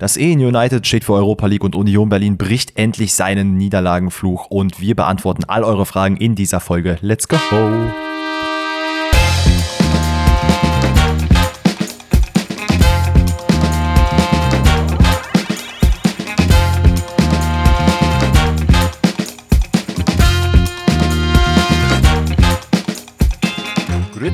Das EN United steht für Europa League und Union Berlin bricht endlich seinen Niederlagenfluch und wir beantworten all eure Fragen in dieser Folge. Let's go!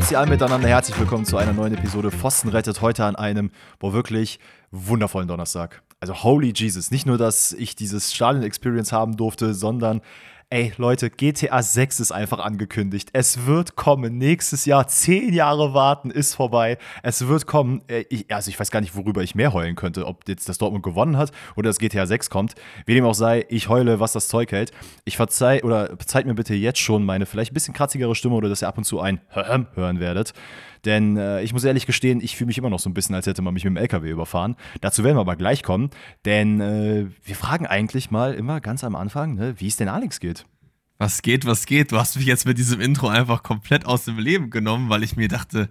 Grüezi alle miteinander, herzlich willkommen zu einer neuen Episode Pfosten rettet heute an einem, wo wirklich wundervollen Donnerstag. Also holy Jesus, nicht nur, dass ich dieses Stadion-Experience haben durfte, sondern Ey, Leute, GTA 6 ist einfach angekündigt. Es wird kommen. Nächstes Jahr, zehn Jahre warten, ist vorbei. Es wird kommen. Äh, ich, also, ich weiß gar nicht, worüber ich mehr heulen könnte. Ob jetzt das Dortmund gewonnen hat oder das GTA 6 kommt. Wie dem auch sei, ich heule, was das Zeug hält. Ich verzeih oder verzeiht mir bitte jetzt schon meine vielleicht ein bisschen kratzigere Stimme oder dass ihr ab und zu ein hören werdet. Denn äh, ich muss ehrlich gestehen, ich fühle mich immer noch so ein bisschen, als hätte man mich mit dem LKW überfahren. Dazu werden wir aber gleich kommen, denn äh, wir fragen eigentlich mal immer ganz am Anfang, ne, wie es denn Alex geht. Was geht, was geht? Du hast mich jetzt mit diesem Intro einfach komplett aus dem Leben genommen, weil ich mir dachte,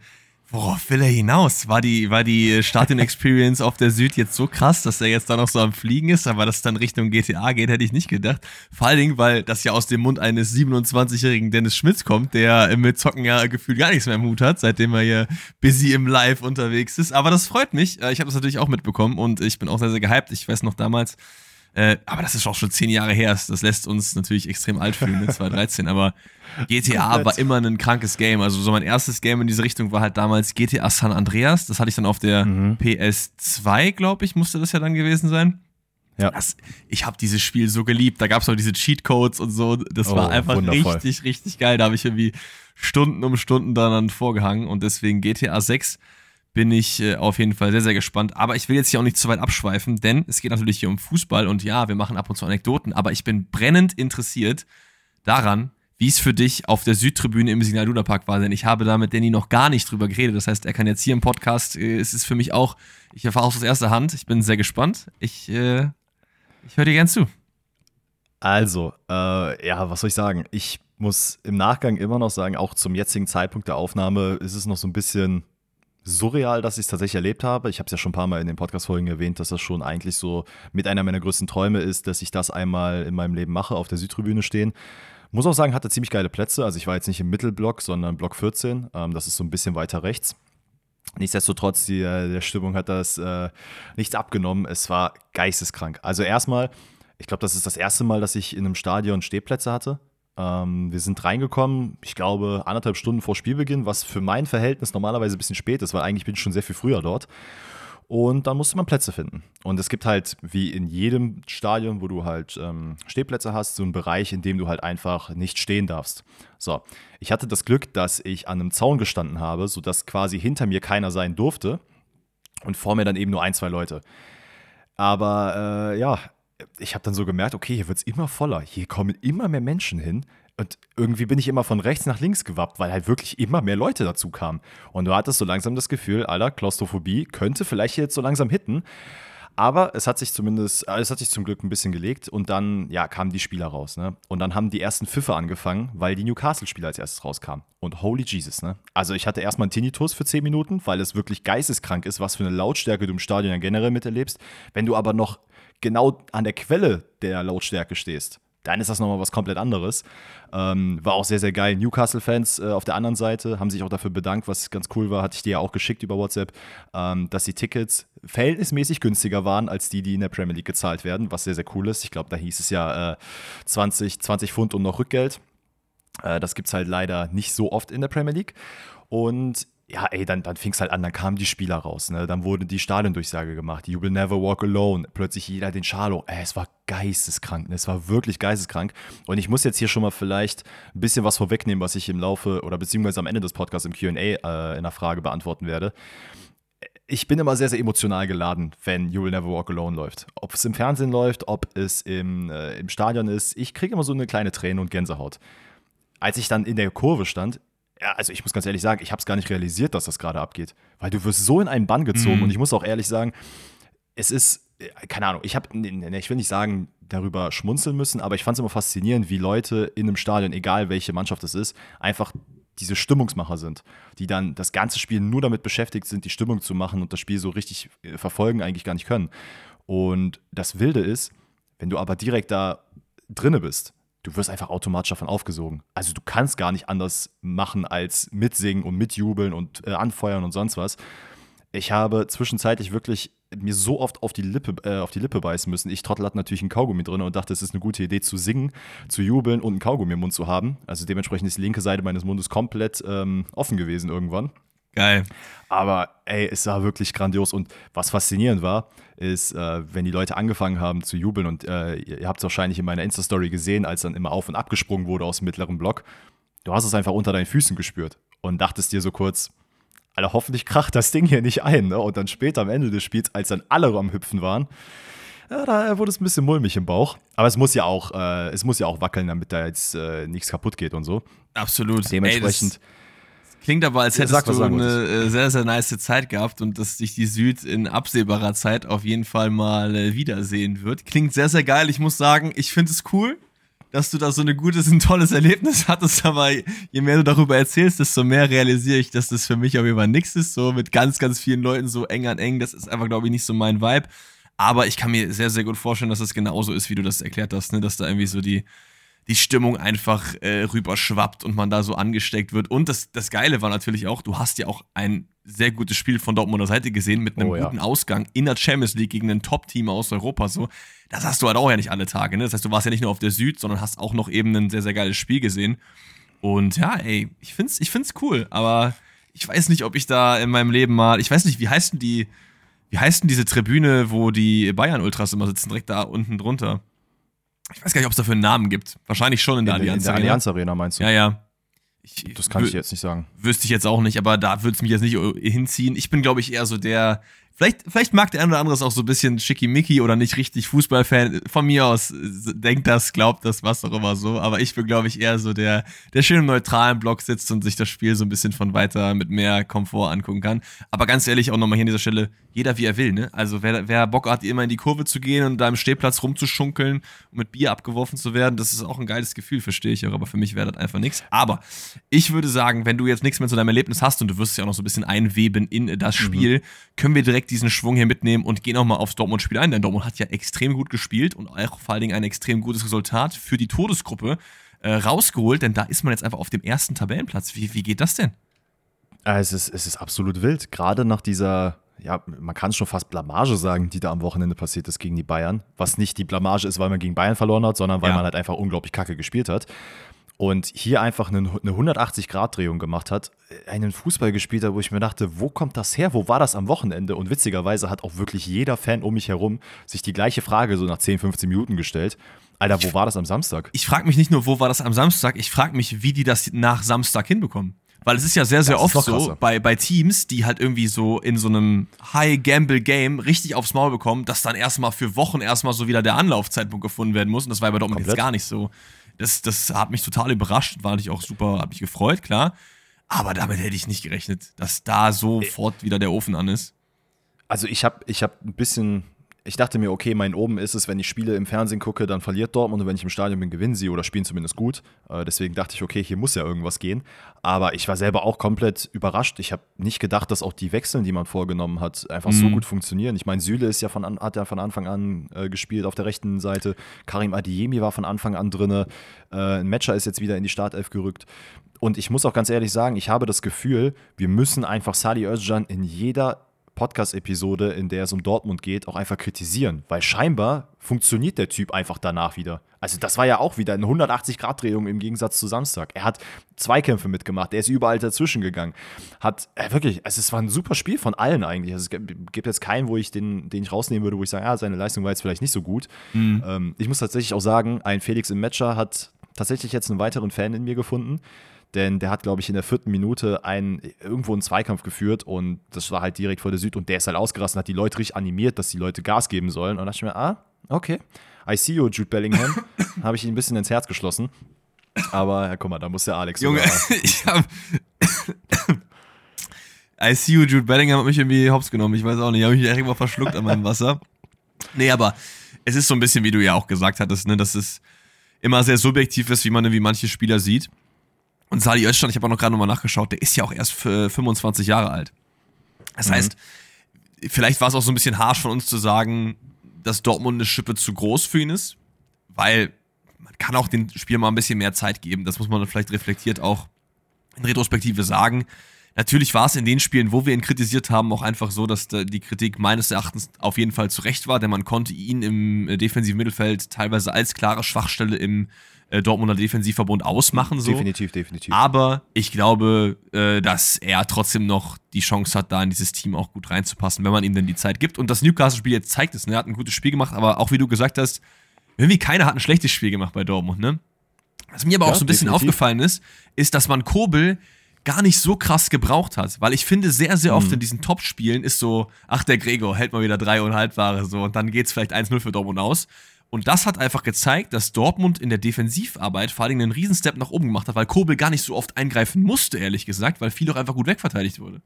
Worauf will er hinaus? War die, war die Stadion-Experience auf der Süd jetzt so krass, dass er jetzt da noch so am Fliegen ist, aber dass es dann Richtung GTA geht, hätte ich nicht gedacht. Vor allen Dingen, weil das ja aus dem Mund eines 27-jährigen Dennis Schmitz kommt, der mit Zocken ja gefühlt gar nichts mehr im Hut hat, seitdem er hier busy im Live unterwegs ist. Aber das freut mich. Äh, ich habe das natürlich auch mitbekommen und ich bin auch sehr, sehr gehypt. Ich weiß noch damals, äh, aber das ist auch schon zehn Jahre her. Das lässt uns natürlich extrem alt fühlen, ne? 2013. Aber GTA war immer ein krankes Game. Also so mein erstes Game in diese Richtung war halt damals GTA San Andreas. Das hatte ich dann auf der mhm. PS2, glaube ich, musste das ja dann gewesen sein. Ja. Das, ich habe dieses Spiel so geliebt. Da gab es auch diese Cheatcodes und so. Das oh, war einfach wundervoll. richtig, richtig geil. Da habe ich irgendwie Stunden um Stunden daran vorgehangen. Und deswegen GTA 6 bin ich äh, auf jeden Fall sehr, sehr gespannt. Aber ich will jetzt hier auch nicht zu weit abschweifen, denn es geht natürlich hier um Fußball und ja, wir machen ab und zu Anekdoten, aber ich bin brennend interessiert daran, wie es für dich auf der Südtribüne im Signal Luna Park war, denn ich habe da mit Danny noch gar nicht drüber geredet. Das heißt, er kann jetzt hier im Podcast, äh, es ist für mich auch, ich erfahre aus erster Hand. Ich bin sehr gespannt. Ich, äh, ich höre dir gern zu. Also, äh, ja, was soll ich sagen? Ich muss im Nachgang immer noch sagen, auch zum jetzigen Zeitpunkt der Aufnahme ist es noch so ein bisschen surreal, dass ich es tatsächlich erlebt habe. Ich habe es ja schon ein paar Mal in den Podcast-Folgen erwähnt, dass das schon eigentlich so mit einer meiner größten Träume ist, dass ich das einmal in meinem Leben mache, auf der Südtribüne stehen. Muss auch sagen, hatte ziemlich geile Plätze. Also ich war jetzt nicht im Mittelblock, sondern Block 14. Ähm, das ist so ein bisschen weiter rechts. Nichtsdestotrotz, die, äh, der Stimmung hat das äh, nichts abgenommen. Es war geisteskrank. Also erstmal, ich glaube, das ist das erste Mal, dass ich in einem Stadion Stehplätze hatte. Ähm, wir sind reingekommen, ich glaube, anderthalb Stunden vor Spielbeginn, was für mein Verhältnis normalerweise ein bisschen spät ist, weil eigentlich bin ich schon sehr viel früher dort. Und dann musste man Plätze finden. Und es gibt halt, wie in jedem Stadion, wo du halt ähm, Stehplätze hast, so einen Bereich, in dem du halt einfach nicht stehen darfst. So, ich hatte das Glück, dass ich an einem Zaun gestanden habe, sodass quasi hinter mir keiner sein durfte und vor mir dann eben nur ein, zwei Leute. Aber äh, ja, ich habe dann so gemerkt, okay, hier wird es immer voller. Hier kommen immer mehr Menschen hin. Und irgendwie bin ich immer von rechts nach links gewappt, weil halt wirklich immer mehr Leute dazu kamen. Und du hattest so langsam das Gefühl, Alter, Klaustrophobie könnte vielleicht jetzt so langsam hitten. Aber es hat sich zumindest, äh, es hat sich zum Glück ein bisschen gelegt und dann, ja, kamen die Spieler raus, ne? Und dann haben die ersten Pfiffe angefangen, weil die Newcastle-Spieler als erstes rauskamen. Und holy Jesus, ne? Also ich hatte erstmal einen Tinnitus für 10 Minuten, weil es wirklich geisteskrank ist, was für eine Lautstärke du im Stadion ja generell miterlebst. Wenn du aber noch genau an der Quelle der Lautstärke stehst, dann ist das nochmal was komplett anderes. Ähm, war auch sehr, sehr geil. Newcastle-Fans äh, auf der anderen Seite haben sich auch dafür bedankt, was ganz cool war, hatte ich dir ja auch geschickt über WhatsApp, ähm, dass die Tickets verhältnismäßig günstiger waren als die, die in der Premier League gezahlt werden, was sehr, sehr cool ist. Ich glaube, da hieß es ja äh, 20, 20 Pfund und noch Rückgeld. Äh, das gibt es halt leider nicht so oft in der Premier League. Und ja, ey, dann, dann fing es halt an, dann kamen die Spieler raus, ne? Dann wurde die Stadiondurchsage gemacht, You will never walk alone. Plötzlich jeder den Schalo. Ey, es war geisteskrank, ne? es war wirklich geisteskrank. Und ich muss jetzt hier schon mal vielleicht ein bisschen was vorwegnehmen, was ich im Laufe oder beziehungsweise am Ende des Podcasts im QA äh, in einer Frage beantworten werde. Ich bin immer sehr, sehr emotional geladen, wenn You Will Never Walk Alone läuft. Ob es im Fernsehen läuft, ob es im, äh, im Stadion ist, ich kriege immer so eine kleine Träne und Gänsehaut. Als ich dann in der Kurve stand, ja, also ich muss ganz ehrlich sagen, ich habe es gar nicht realisiert, dass das gerade abgeht. Weil du wirst so in einen Bann gezogen mhm. und ich muss auch ehrlich sagen, es ist, äh, keine Ahnung, ich habe, ich will nicht sagen, darüber schmunzeln müssen, aber ich fand es immer faszinierend, wie Leute in einem Stadion, egal welche Mannschaft es ist, einfach diese Stimmungsmacher sind, die dann das ganze Spiel nur damit beschäftigt sind, die Stimmung zu machen und das Spiel so richtig äh, verfolgen eigentlich gar nicht können. Und das Wilde ist, wenn du aber direkt da drinne bist, du wirst einfach automatisch davon aufgesogen. Also du kannst gar nicht anders machen als mitsingen und mitjubeln und äh, anfeuern und sonst was. Ich habe zwischenzeitlich wirklich mir so oft auf die Lippe, äh, auf die Lippe beißen müssen. Ich Trottel hatte natürlich ein Kaugummi drin und dachte, es ist eine gute Idee zu singen, zu jubeln und ein Kaugummi im Mund zu haben. Also dementsprechend ist die linke Seite meines Mundes komplett ähm, offen gewesen irgendwann. Geil. Aber ey, es war wirklich grandios. Und was faszinierend war, ist, äh, wenn die Leute angefangen haben zu jubeln und äh, ihr habt es wahrscheinlich in meiner Insta-Story gesehen, als dann immer auf und abgesprungen wurde aus dem mittleren Block. Du hast es einfach unter deinen Füßen gespürt und dachtest dir so kurz, Alter, hoffentlich kracht das Ding hier nicht ein. Ne? Und dann später am Ende des Spiels, als dann alle am Hüpfen waren, ja, da wurde es ein bisschen mulmig im Bauch. Aber es muss ja auch, äh, es muss ja auch wackeln, damit da jetzt äh, nichts kaputt geht und so. Absolut. Dementsprechend. Ey, Klingt aber, als hättest du eine äh, sehr, sehr nice Zeit gehabt und dass dich die Süd in absehbarer Zeit auf jeden Fall mal äh, wiedersehen wird. Klingt sehr, sehr geil. Ich muss sagen, ich finde es cool, dass du da so ein gutes, ein tolles Erlebnis hattest, aber je mehr du darüber erzählst, desto mehr realisiere ich, dass das für mich auf jeden Fall nichts ist. So mit ganz, ganz vielen Leuten so eng an eng, das ist einfach, glaube ich, nicht so mein Vibe. Aber ich kann mir sehr, sehr gut vorstellen, dass es genauso ist, wie du das erklärt hast, ne? dass da irgendwie so die, die Stimmung einfach äh, rüberschwappt und man da so angesteckt wird. Und das, das Geile war natürlich auch, du hast ja auch ein sehr gutes Spiel von Dortmunder Seite gesehen mit einem Oh ja. guten Ausgang in der Champions League gegen ein Top-Team aus Europa. So, das hast du halt auch ja nicht alle Tage. Ne? Das heißt, du warst ja nicht nur auf der Süd, sondern hast auch noch eben ein sehr, sehr geiles Spiel gesehen. Und ja, ey, ich find's, ich find's cool, aber ich weiß nicht, ob ich da in meinem Leben mal, ich weiß nicht, wie heißt denn die, wie heißt denn diese Tribüne, wo die Bayern-Ultras immer sitzen, direkt da unten drunter? Ich weiß gar nicht, ob es dafür einen Namen gibt. Wahrscheinlich schon in In der in Allianz. der Arena. Allianz Arena meinst du? Ja, ja. Ich, Das kann ich jetzt nicht sagen. Wüsste ich jetzt auch nicht, aber da würde es mich jetzt nicht hinziehen. Ich bin, glaube ich, eher so der. Vielleicht, vielleicht mag der eine oder andere es auch so ein bisschen schickimicki oder nicht richtig Fußballfan. Von mir aus äh, denkt das, glaubt das, was auch immer so. Aber ich bin, glaube ich, eher so der, der schön im neutralen Block sitzt und sich das Spiel so ein bisschen von weiter mit mehr Komfort angucken kann. Aber ganz ehrlich, auch nochmal hier an dieser Stelle, jeder wie er will, ne? Also wer, wer Bock hat, immer in die Kurve zu gehen und da im Stehplatz rumzuschunkeln und mit Bier abgeworfen zu werden, das ist auch ein geiles Gefühl, verstehe ich auch. Aber für mich wäre das einfach nichts. Aber ich würde sagen, wenn du jetzt nichts mehr zu deinem Erlebnis hast und du wirst es ja auch noch so ein bisschen einweben in das Spiel, können wir direkt diesen Schwung hier mitnehmen und gehen auch mal aufs Dortmund-Spiel ein. Denn Dortmund hat ja extrem gut gespielt und auch vor allen Dingen ein extrem gutes Resultat für die Todesgruppe äh, rausgeholt, denn da ist man jetzt einfach auf dem ersten Tabellenplatz. Wie, wie geht das denn? Äh, Es ist, es ist absolut wild. Gerade nach dieser, ja, man kann es schon fast Blamage sagen, die da am Wochenende passiert ist gegen die Bayern. Was nicht die Blamage ist, weil man gegen Bayern verloren hat, sondern weil Ja. man halt einfach unglaublich kacke gespielt hat. Und hier einfach eine, eine 180-Grad-Drehung gemacht hat, einen Fußball gespielt hat, wo ich mir dachte, wo kommt das her? Wo war das am Wochenende? Und witzigerweise hat auch wirklich jeder Fan um mich herum sich die gleiche Frage so nach 10, 15 Minuten gestellt. Alter, wo war das am Samstag? Ich frage mich nicht nur, wo war das am Samstag, ich frage mich, wie die das nach Samstag hinbekommen. Weil es ist ja sehr, sehr Das oft so bei, bei Teams, die halt irgendwie so in so einem High-Gamble-Game richtig aufs Maul bekommen, dass dann erstmal für Wochen erstmal so wieder der Anlaufzeitpunkt gefunden werden muss. Und das war bei Dortmund jetzt Komplett. gar nicht so. Das, das hat mich total überrascht, war natürlich auch super, hat mich gefreut, klar. Aber damit hätte ich nicht gerechnet, dass da sofort wieder der Ofen an ist. Also ich habe ich hab ein bisschen, ich dachte mir, okay, mein Oben ist es, wenn ich Spiele im Fernsehen gucke, dann verliert Dortmund und wenn ich im Stadion bin, gewinnen sie oder spielen zumindest gut. Äh, deswegen dachte ich, okay, hier muss ja irgendwas gehen. Aber ich war selber auch komplett überrascht. Ich habe nicht gedacht, dass auch die Wechseln, die man vorgenommen hat, einfach so Mhm. gut funktionieren. Ich meine, Süle ist ja von hat ja von Anfang an äh, gespielt auf der rechten Seite. Karim Adiemi war von Anfang an drinne. Äh, ein Matcher ist jetzt wieder in die Startelf gerückt. Und ich muss auch ganz ehrlich sagen, ich habe das Gefühl, wir müssen einfach Sali Özcan in jeder Podcast-Episode, in der es um Dortmund geht, auch einfach kritisieren. Weil scheinbar funktioniert der Typ einfach danach wieder. Also das war ja auch wieder eine 180-Grad-Drehung im Gegensatz zu Samstag. Er hat Zweikämpfe mitgemacht, er ist überall dazwischen gegangen. Hat, äh, wirklich, also es war ein super Spiel von allen eigentlich. Also es gibt jetzt keinen, wo ich den, den ich rausnehmen würde, wo ich sage, ja, seine Leistung war jetzt vielleicht nicht so gut. Ähm, ich muss tatsächlich auch sagen, ein Felix im Matcher hat tatsächlich jetzt einen weiteren Fan in mir gefunden. Denn der hat, glaube ich, in der vierten Minute einen, irgendwo einen Zweikampf geführt und das war halt direkt vor der Süd und der ist halt ausgerastet und hat die Leute richtig animiert, dass die Leute Gas geben sollen. Und da dachte ich mir, ah, okay, I see you, Jude Bellingham. habe ich ihn ein bisschen ins Herz geschlossen. Aber ja, guck mal, da muss der Alex Junge, ich hab. I see you, Jude Bellingham hat mich irgendwie hops genommen. Ich weiß auch nicht, habe mich direkt mal verschluckt an meinem Wasser. Nee, aber es ist so ein bisschen, wie du ja auch gesagt hattest, ne, dass es immer sehr subjektiv ist, wie man wie manche Spieler sieht. Und Sali Özcan, ich habe auch noch gerade nochmal nachgeschaut, der ist ja auch erst für 25 Jahre alt. Das heißt, vielleicht war es auch so ein bisschen harsh von uns zu sagen, dass Dortmund eine Schippe zu groß für ihn ist, weil man kann auch dem Spiel mal ein bisschen mehr Zeit geben. Das muss man dann vielleicht reflektiert auch in Retrospektive sagen. Natürlich war es in den Spielen, wo wir ihn kritisiert haben, auch einfach so, dass die Kritik meines Erachtens auf jeden Fall zu Recht war, denn man konnte ihn im äh, defensiven Mittelfeld teilweise als klare Schwachstelle im äh, Dortmunder Defensivverbund ausmachen. So. Definitiv, definitiv. Aber ich glaube, äh, dass er trotzdem noch die Chance hat, da in dieses Team auch gut reinzupassen, wenn man ihm denn die Zeit gibt. Und das Newcastle-Spiel jetzt zeigt es. Ne? Er hat ein gutes Spiel gemacht, aber auch wie du gesagt hast, irgendwie keiner hat ein schlechtes Spiel gemacht bei Dortmund. Ne? Was mir aber ja, auch so ein bisschen definitiv. aufgefallen ist, ist, dass man Kobel gar nicht so krass gebraucht hat. Weil ich finde, sehr, sehr oft mhm. in diesen Top-Spielen ist so, ach, der Gregor hält mal wieder drei und Halbware so und dann geht es vielleicht 1-0 für Dortmund aus. Und das hat einfach gezeigt, dass Dortmund in der Defensivarbeit vor allem einen Riesenstep nach oben gemacht hat, weil Kobel gar nicht so oft eingreifen musste, ehrlich gesagt, weil viel auch einfach gut wegverteidigt wurde.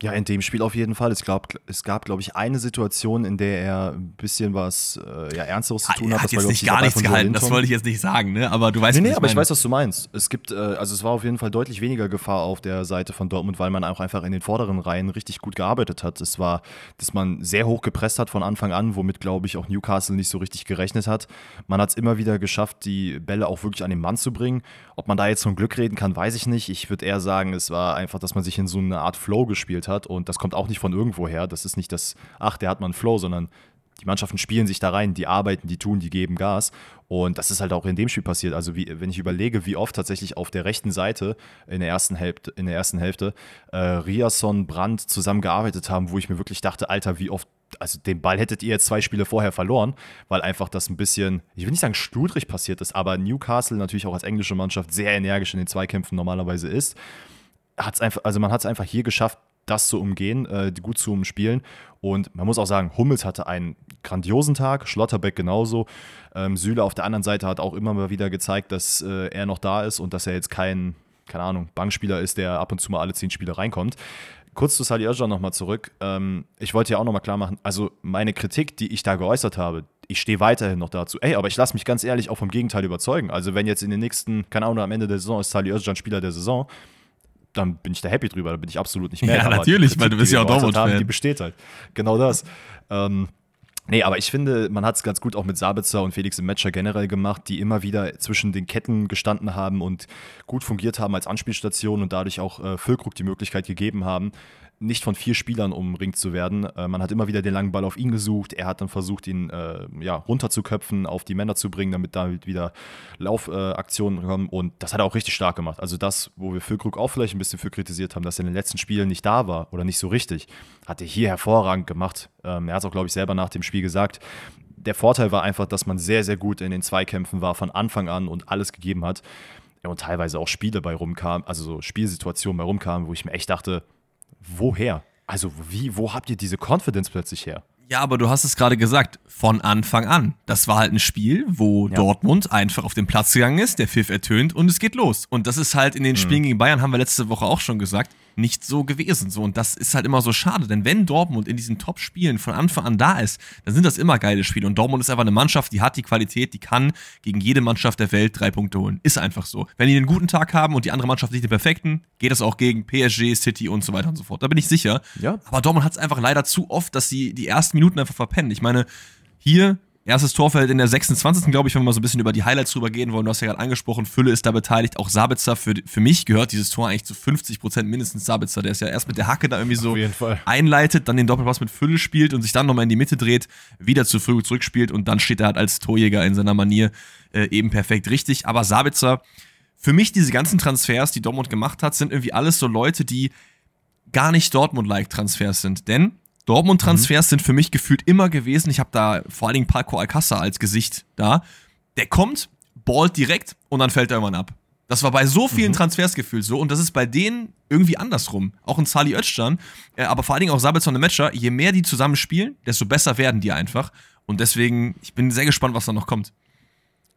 Ja, in dem Spiel auf jeden Fall. Es, glaub, es gab, glaube ich, eine Situation, in der er ein bisschen was äh, ja, Ernsteres zu tun hat. Er hat jetzt war, nicht gar nichts gehalten, das wollte ich jetzt nicht sagen, ne? aber du weißt, Nee, nee, aber ich weiß, was du meinst. Es gibt, äh, also es war auf jeden Fall deutlich weniger Gefahr auf der Seite von Dortmund, weil man auch einfach in den vorderen Reihen richtig gut gearbeitet hat. Es war, dass man sehr hoch gepresst hat von Anfang an, womit, glaube ich, auch Newcastle nicht so richtig gerechnet hat. Man hat es immer wieder geschafft, die Bälle auch wirklich an den Mann zu bringen. Ob man da jetzt von Glück reden kann, weiß ich nicht. Ich würde eher sagen, es war einfach, dass man sich in so eine Art Flow gespielt hat und das kommt auch nicht von irgendwo her. Das ist nicht das, ach, der hat mal einen Flow, sondern die Mannschaften spielen sich da rein, die arbeiten, die tun, die geben Gas. Und das ist halt auch in dem Spiel passiert. Also, wie, wenn ich überlege, wie oft tatsächlich auf der rechten Seite in der ersten Hälfte, in der ersten Hälfte äh, Riasson, Brandt zusammengearbeitet haben, wo ich mir wirklich dachte, Alter, wie oft, also den Ball hättet ihr jetzt zwei Spiele vorher verloren, weil einfach das ein bisschen, ich will nicht sagen studrig passiert ist, aber Newcastle natürlich auch als englische Mannschaft sehr energisch in den Zweikämpfen normalerweise ist. Hat's einfach, also man hat es einfach hier geschafft, das zu umgehen, äh, gut zu umspielen. Und man muss auch sagen, Hummels hatte einen grandiosen Tag, Schlotterbeck genauso. Ähm, Süle auf der anderen Seite hat auch immer mal wieder gezeigt, dass äh, er noch da ist und dass er jetzt kein, keine Ahnung, Bankspieler ist, der ab und zu mal alle zehn Spiele reinkommt. Kurz zu Sali Özcan nochmal zurück. Ähm, ich wollte ja auch nochmal klar machen, also meine Kritik, die ich da geäußert habe, ich stehe weiterhin noch dazu. Ey, aber ich lasse mich ganz ehrlich auch vom Gegenteil überzeugen. Also wenn jetzt in den nächsten, keine Ahnung, am Ende der Saison ist Sali Özcan Spieler der Saison, dann bin ich da happy drüber, da bin ich absolut nicht mehr. Ja, natürlich, Kritik, weil du bist ja auch Dortmund-Fan. Die besteht halt. Genau das. Ähm, Nee, aber ich finde, man hat es ganz gut auch mit Sabitzer und Felix im Matcher generell gemacht, die immer wieder zwischen den Ketten gestanden haben und gut fungiert haben als Anspielstation und dadurch auch äh, Füllkrug die Möglichkeit gegeben haben, nicht von vier Spielern umringt zu werden. Äh, man hat immer wieder den langen Ball auf ihn gesucht. Er hat dann versucht, ihn äh, ja, runterzuköpfen, auf die Männer zu bringen, damit da wieder Laufaktionen äh, kommen. Und das hat er auch richtig stark gemacht. Also das, wo wir Füllkrug auch vielleicht ein bisschen für kritisiert haben, dass er in den letzten Spielen nicht da war oder nicht so richtig, hat er hier hervorragend gemacht. Ähm, er hat es auch, glaube ich, selber nach dem Spiel gesagt. Der Vorteil war einfach, dass man sehr, sehr gut in den Zweikämpfen war von Anfang an und alles gegeben hat. und teilweise auch Spiele bei rumkamen, also so Spielsituationen bei rumkamen, wo ich mir echt dachte, woher? Also wie, wo habt ihr diese Confidence plötzlich her? Ja, aber du hast es gerade gesagt, von Anfang an. Das war halt ein Spiel, wo ja. Dortmund einfach auf den Platz gegangen ist, der Pfiff ertönt und es geht los. Und das ist halt in den mhm. Spielen gegen Bayern, haben wir letzte Woche auch schon gesagt, nicht so gewesen. So, und das ist halt immer so schade, denn wenn Dortmund in diesen Top-Spielen von Anfang an da ist, dann sind das immer geile Spiele. Und Dortmund ist einfach eine Mannschaft, die hat die Qualität, die kann gegen jede Mannschaft der Welt drei Punkte holen. Ist einfach so. Wenn die einen guten Tag haben und die andere Mannschaft nicht den perfekten, geht das auch gegen PSG, City und so weiter und so fort. Da bin ich sicher. Ja. Aber Dortmund hat es einfach leider zu oft, dass sie die ersten Minuten einfach verpennen. Ich meine, hier Erstes Torfeld in der 26. glaube ich, wenn wir mal so ein bisschen über die Highlights drüber gehen wollen. Du hast ja gerade angesprochen, Fülle ist da beteiligt. Auch Sabitzer, für, für mich gehört dieses Tor eigentlich zu 50 Prozent mindestens Sabitzer. Der ist ja erst mit der Hacke da irgendwie so einleitet, dann den Doppelpass mit Fülle spielt und sich dann nochmal in die Mitte dreht, wieder zu früh zurückspielt und dann steht er halt als Torjäger in seiner Manier äh, eben perfekt richtig. Aber Sabitzer, für mich diese ganzen Transfers, die Dortmund gemacht hat, sind irgendwie alles so Leute, die gar nicht Dortmund-like Transfers sind. Denn Dortmund-Transfers mhm. sind für mich gefühlt immer gewesen. Ich habe da vor allen Dingen Paco Alcázar als Gesicht da. Der kommt, ballt direkt und dann fällt er irgendwann ab. Das war bei so vielen mhm. Transfers gefühlt so und das ist bei denen irgendwie andersrum. Auch in Sali Özcan, äh, aber vor allen Dingen auch Sabitzer und Matcher. Je mehr die zusammen spielen, desto besser werden die einfach. Und deswegen, ich bin sehr gespannt, was da noch kommt.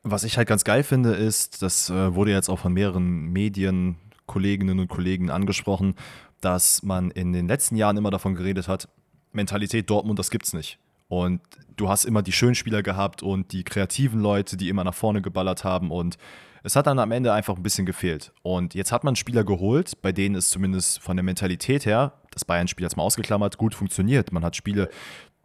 Was ich halt ganz geil finde, ist, das äh, wurde jetzt auch von mehreren Medien, Kolleginnen und Kollegen angesprochen, dass man in den letzten Jahren immer davon geredet hat, Mentalität Dortmund, das gibt's nicht. Und du hast immer die schönen Spieler gehabt und die kreativen Leute, die immer nach vorne geballert haben und es hat dann am Ende einfach ein bisschen gefehlt. Und jetzt hat man Spieler geholt, bei denen es zumindest von der Mentalität her, das Bayern-Spiel jetzt mal ausgeklammert, gut funktioniert. Man hat Spiele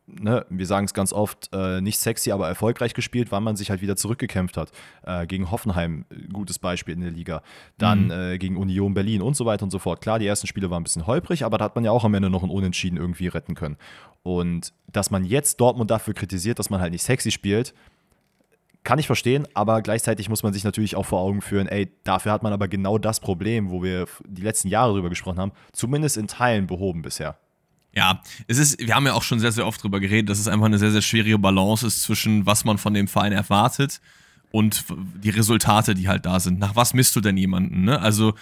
ne, wir sagen es ganz oft, äh, nicht sexy, aber erfolgreich gespielt, weil man sich halt wieder zurückgekämpft hat. Äh, gegen Hoffenheim, äh, gutes Beispiel in der Liga. Dann mhm. äh, gegen Union Berlin und so weiter und so fort. Klar, die ersten Spiele waren ein bisschen holprig, aber da hat man ja auch am Ende noch ein Unentschieden irgendwie retten können. Und dass man jetzt Dortmund dafür kritisiert, dass man halt nicht sexy spielt, kann ich verstehen, aber gleichzeitig muss man sich natürlich auch vor Augen führen, ey, dafür hat man aber genau das Problem, wo wir die letzten Jahre drüber gesprochen haben, zumindest in Teilen behoben bisher. Ja, es ist, wir haben ja auch schon sehr, sehr oft drüber geredet, dass es einfach eine sehr, sehr schwierige Balance ist zwischen was man von dem Verein erwartet und die Resultate, die halt da sind. Nach was misst du denn jemanden? Ne? Also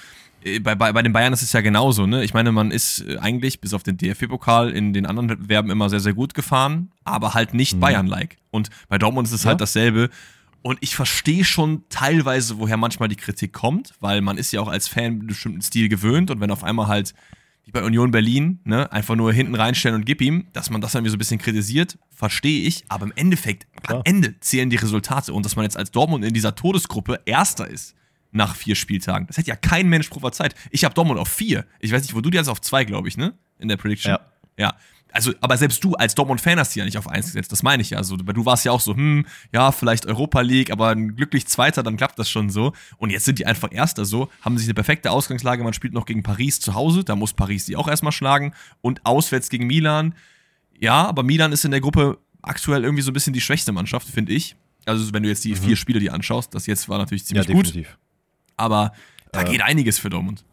äh, bei, bei, bei den Bayern ist es ja genauso. Ne? Ich meine, man ist äh, eigentlich bis auf den DFB-Pokal in den anderen Wettbewerben immer sehr, sehr gut gefahren, aber halt nicht mhm. Bayern-like. Und bei Dortmund ist es ja. halt dasselbe. Und ich verstehe schon teilweise, woher manchmal die Kritik kommt, weil man ist ja auch als Fan einen bestimmten Stil gewöhnt und wenn auf einmal halt wie bei Union Berlin, ne, einfach nur hinten reinstellen und gib ihm, dass man das dann wieder so ein bisschen kritisiert, verstehe ich, aber im Endeffekt, Klar. am Ende zählen die Resultate und dass man jetzt als Dortmund in dieser Todesgruppe Erster ist nach vier Spieltagen, das hätte ja kein Mensch prophezeit. Ich habe Dortmund auf vier. Ich weiß nicht, wo du die jetzt auf zwei, glaube ich, ne? In der Prediction. Ja. Ja, also, aber selbst du als Dortmund-Fan hast die ja nicht auf eins gesetzt, das meine ich ja. Also, du warst ja auch so, hm, ja, vielleicht Europa League, aber ein glücklich Zweiter, dann klappt das schon so. Und jetzt sind die einfach Erster so, haben sich eine perfekte Ausgangslage, man spielt noch gegen Paris zu Hause, da muss Paris die auch erstmal schlagen und auswärts gegen Milan. Ja, aber Milan ist in der Gruppe aktuell irgendwie so ein bisschen die schwächste Mannschaft, finde ich. Also, wenn du jetzt die mhm. vier Spiele die anschaust, das jetzt war natürlich ziemlich ja, gut. Aber da äh, geht einiges für Dortmund.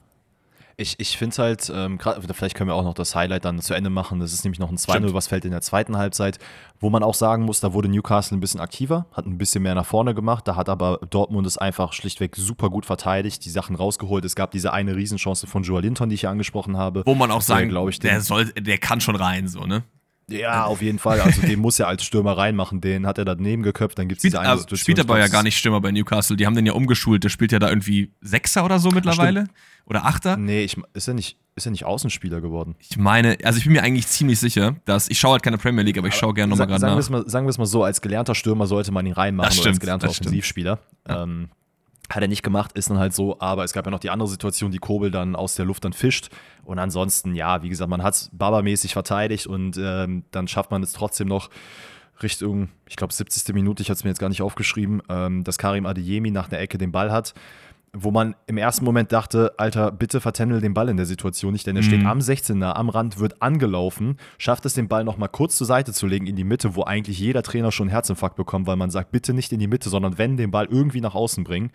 Ich, ich finde es halt, ähm, grad, vielleicht können wir auch noch das Highlight dann zu Ende machen. Das ist nämlich noch ein 2-0, was fällt in der zweiten Halbzeit, wo man auch sagen muss, da wurde Newcastle ein bisschen aktiver, hat ein bisschen mehr nach vorne gemacht. Da hat aber Dortmund es einfach schlichtweg super gut verteidigt, die Sachen rausgeholt. Es gab diese eine Riesenchance von Joel Linton, die ich ja angesprochen habe. Wo man auch sagen, glaube ich, der, soll, der kann schon rein, so, ne? Ja, auf jeden Fall. Also den muss er als Stürmer reinmachen. Den hat er daneben geköpft. Dann gibt es diese eine Situation. Spielt aber ja gar nicht Stürmer bei Newcastle. Die haben den ja umgeschult. Der spielt ja da irgendwie Sechser oder so mittlerweile. Stimmt. Oder Achter. Nee, ich, ist, er nicht, ist er nicht Außenspieler geworden? Ich meine, also ich bin mir eigentlich ziemlich sicher, dass ich schaue halt keine Premier League, aber ich schaue gerne nochmal gerade nach. Mal, sagen wir es mal so, als gelernter Stürmer sollte man ihn reinmachen das stimmt, als gelernter Offensivspieler. Ja. Ähm, hat er nicht gemacht, ist dann halt so, aber es gab ja noch die andere Situation, die Kobel dann aus der Luft dann fischt. Und ansonsten, ja, wie gesagt, man hat es babamäßig verteidigt und ähm, dann schafft man es trotzdem noch Richtung, ich glaube, 70. Minute, ich hatte es mir jetzt gar nicht aufgeschrieben, ähm, dass Karim Adeyemi nach einer Ecke den Ball hat wo man im ersten Moment dachte, Alter, bitte vertändel den Ball in der Situation nicht, denn er mhm. steht am 16er, am Rand, wird angelaufen, schafft es den Ball nochmal kurz zur Seite zu legen in die Mitte, wo eigentlich jeder Trainer schon einen Herzinfarkt bekommt, weil man sagt, bitte nicht in die Mitte, sondern wenn den Ball irgendwie nach außen bringen.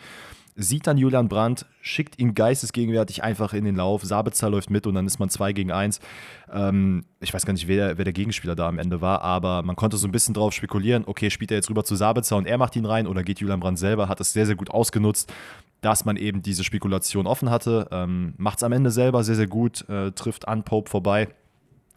Sieht dann Julian Brandt, schickt ihn geistesgegenwärtig einfach in den Lauf. Sabitzer läuft mit und dann ist man 2 gegen 1. Ähm, ich weiß gar nicht, wer, wer der Gegenspieler da am Ende war, aber man konnte so ein bisschen drauf spekulieren, okay, spielt er jetzt rüber zu Sabitzer und er macht ihn rein oder geht Julian Brandt selber, hat das sehr, sehr gut ausgenutzt dass man eben diese Spekulation offen hatte. Ähm, Macht es am Ende selber sehr, sehr gut, äh, trifft an Pope vorbei.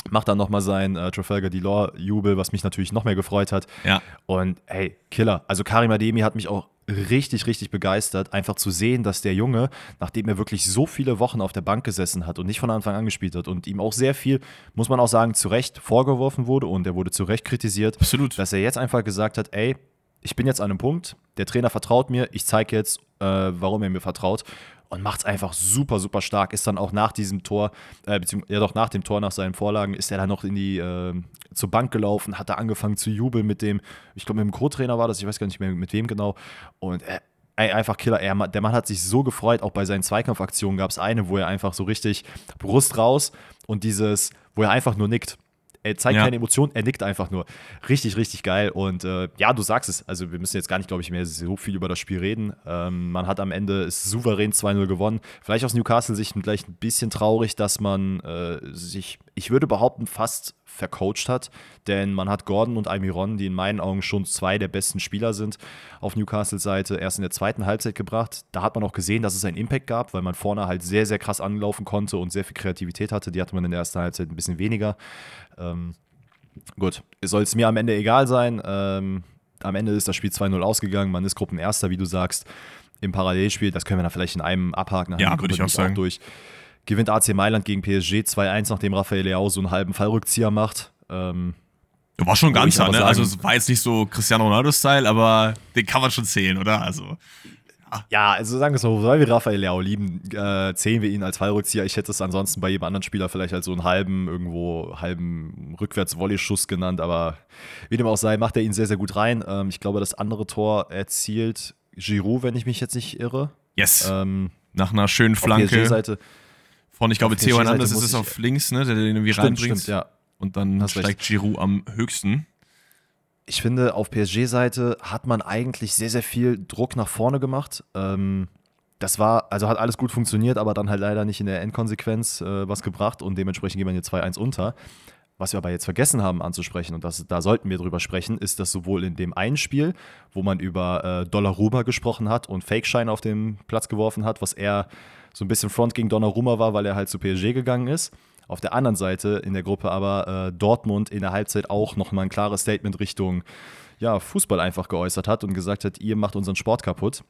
Macht dann nochmal sein äh, Trafalgar Delore-Jubel, was mich natürlich noch mehr gefreut hat. Ja. Und hey, Killer. Also Karim Ademi hat mich auch richtig, richtig begeistert, einfach zu sehen, dass der Junge, nachdem er wirklich so viele Wochen auf der Bank gesessen hat und nicht von Anfang an gespielt hat und ihm auch sehr viel, muss man auch sagen, zu Recht vorgeworfen wurde und er wurde zu Recht kritisiert, Absolut. dass er jetzt einfach gesagt hat, ey, ich bin jetzt an einem Punkt, der Trainer vertraut mir, ich zeige jetzt, äh, warum er mir vertraut und macht es einfach super, super stark. Ist dann auch nach diesem Tor, äh, beziehungsweise ja doch nach dem Tor, nach seinen Vorlagen, ist er dann noch in die, äh, zur Bank gelaufen, hat da angefangen zu jubeln mit dem, ich glaube mit dem Co-Trainer war das, ich weiß gar nicht mehr mit wem genau. Und er, ey, einfach Killer. Er, der Mann hat sich so gefreut, auch bei seinen Zweikampfaktionen gab es eine, wo er einfach so richtig Brust raus und dieses, wo er einfach nur nickt. Er zeigt ja. keine Emotion, er nickt einfach nur. Richtig, richtig geil. Und äh, ja, du sagst es. Also, wir müssen jetzt gar nicht, glaube ich, mehr so viel über das Spiel reden. Ähm, man hat am Ende ist souverän 2-0 gewonnen. Vielleicht aus Newcastle-Sicht vielleicht ein bisschen traurig, dass man äh, sich, ich würde behaupten, fast vercoacht hat. Denn man hat Gordon und Almiron, die in meinen Augen schon zwei der besten Spieler sind, auf Newcastle-Seite erst in der zweiten Halbzeit gebracht. Da hat man auch gesehen, dass es einen Impact gab, weil man vorne halt sehr, sehr krass anlaufen konnte und sehr viel Kreativität hatte. Die hatte man in der ersten Halbzeit ein bisschen weniger. Ähm, gut, soll es mir am Ende egal sein. Ähm, am Ende ist das Spiel 2-0 ausgegangen. Man ist Gruppenerster, wie du sagst, im Parallelspiel. Das können wir dann vielleicht in einem abhaken. Ja, würde ich auch sagen. Auch durch. Gewinnt AC Mailand gegen PSG 2-1, nachdem Rafael Leao so einen halben Fallrückzieher macht. Ähm, war schon ganz, ne? also es war jetzt nicht so Cristiano Ronaldo-Style, aber den kann man schon zählen, oder? Also. Ja, also sagen wir es so, weil wir Raphael Leao lieben, äh, zählen wir ihn als Fallrückzieher. Ich hätte es ansonsten bei jedem anderen Spieler vielleicht als so einen halben, irgendwo halben Rückwärts-Volley-Schuss genannt, aber wie dem auch sei, macht er ihn sehr, sehr gut rein. Ähm, ich glaube, das andere Tor erzielt Giroud, wenn ich mich jetzt nicht irre. Yes. Ähm, Nach einer schönen Flanke. Seite von, ich glaube, Theo Hernandez ist es auf links, ne, der den irgendwie stimmt, reinbringt. Stimmt, ja. Und dann Hast steigt recht. Giroud am höchsten ich finde, auf PSG-Seite hat man eigentlich sehr, sehr viel Druck nach vorne gemacht. Ähm, das war, also hat alles gut funktioniert, aber dann halt leider nicht in der Endkonsequenz äh, was gebracht und dementsprechend gehen wir hier 2-1 unter. Was wir aber jetzt vergessen haben anzusprechen, und das, da sollten wir drüber sprechen, ist, dass sowohl in dem einen Spiel, wo man über äh, Donnarumma gesprochen hat und Fake-Schein auf den Platz geworfen hat, was eher so ein bisschen Front gegen Donnarumma war, weil er halt zu PSG gegangen ist, auf der anderen Seite in der Gruppe aber äh, Dortmund in der Halbzeit auch nochmal ein klares Statement Richtung ja, Fußball einfach geäußert hat und gesagt hat, ihr macht unseren Sport kaputt.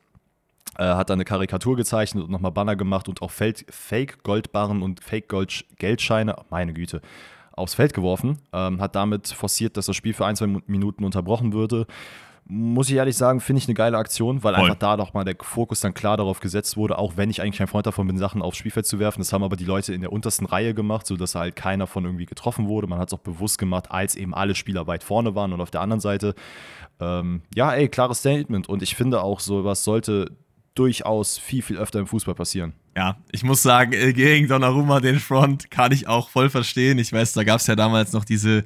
Äh, hat da eine Karikatur gezeichnet und nochmal Banner gemacht und auch Fake-Goldbarren und Fake-Geldscheine, meine Güte, aufs Feld geworfen. Ähm, hat damit forciert, dass das Spiel für ein, zwei Minuten unterbrochen würde muss ich ehrlich sagen, finde ich eine geile Aktion, weil Voll. einfach da doch mal der Fokus dann klar darauf gesetzt wurde, auch wenn ich eigentlich ein Freund davon bin, Sachen aufs Spielfeld zu werfen. Das haben aber die Leute in der untersten Reihe gemacht, sodass halt keiner von irgendwie getroffen wurde. Man hat es auch bewusst gemacht, als eben alle Spieler weit vorne waren und auf der anderen Seite, ähm, ja, ey, klares Statement. Und ich finde auch, sowas sollte durchaus viel, viel öfter im Fußball passieren. Ja, ich muss sagen, äh, gegen Donnarumma den Front kann ich auch voll verstehen. Ich weiß, da gab es ja damals noch diese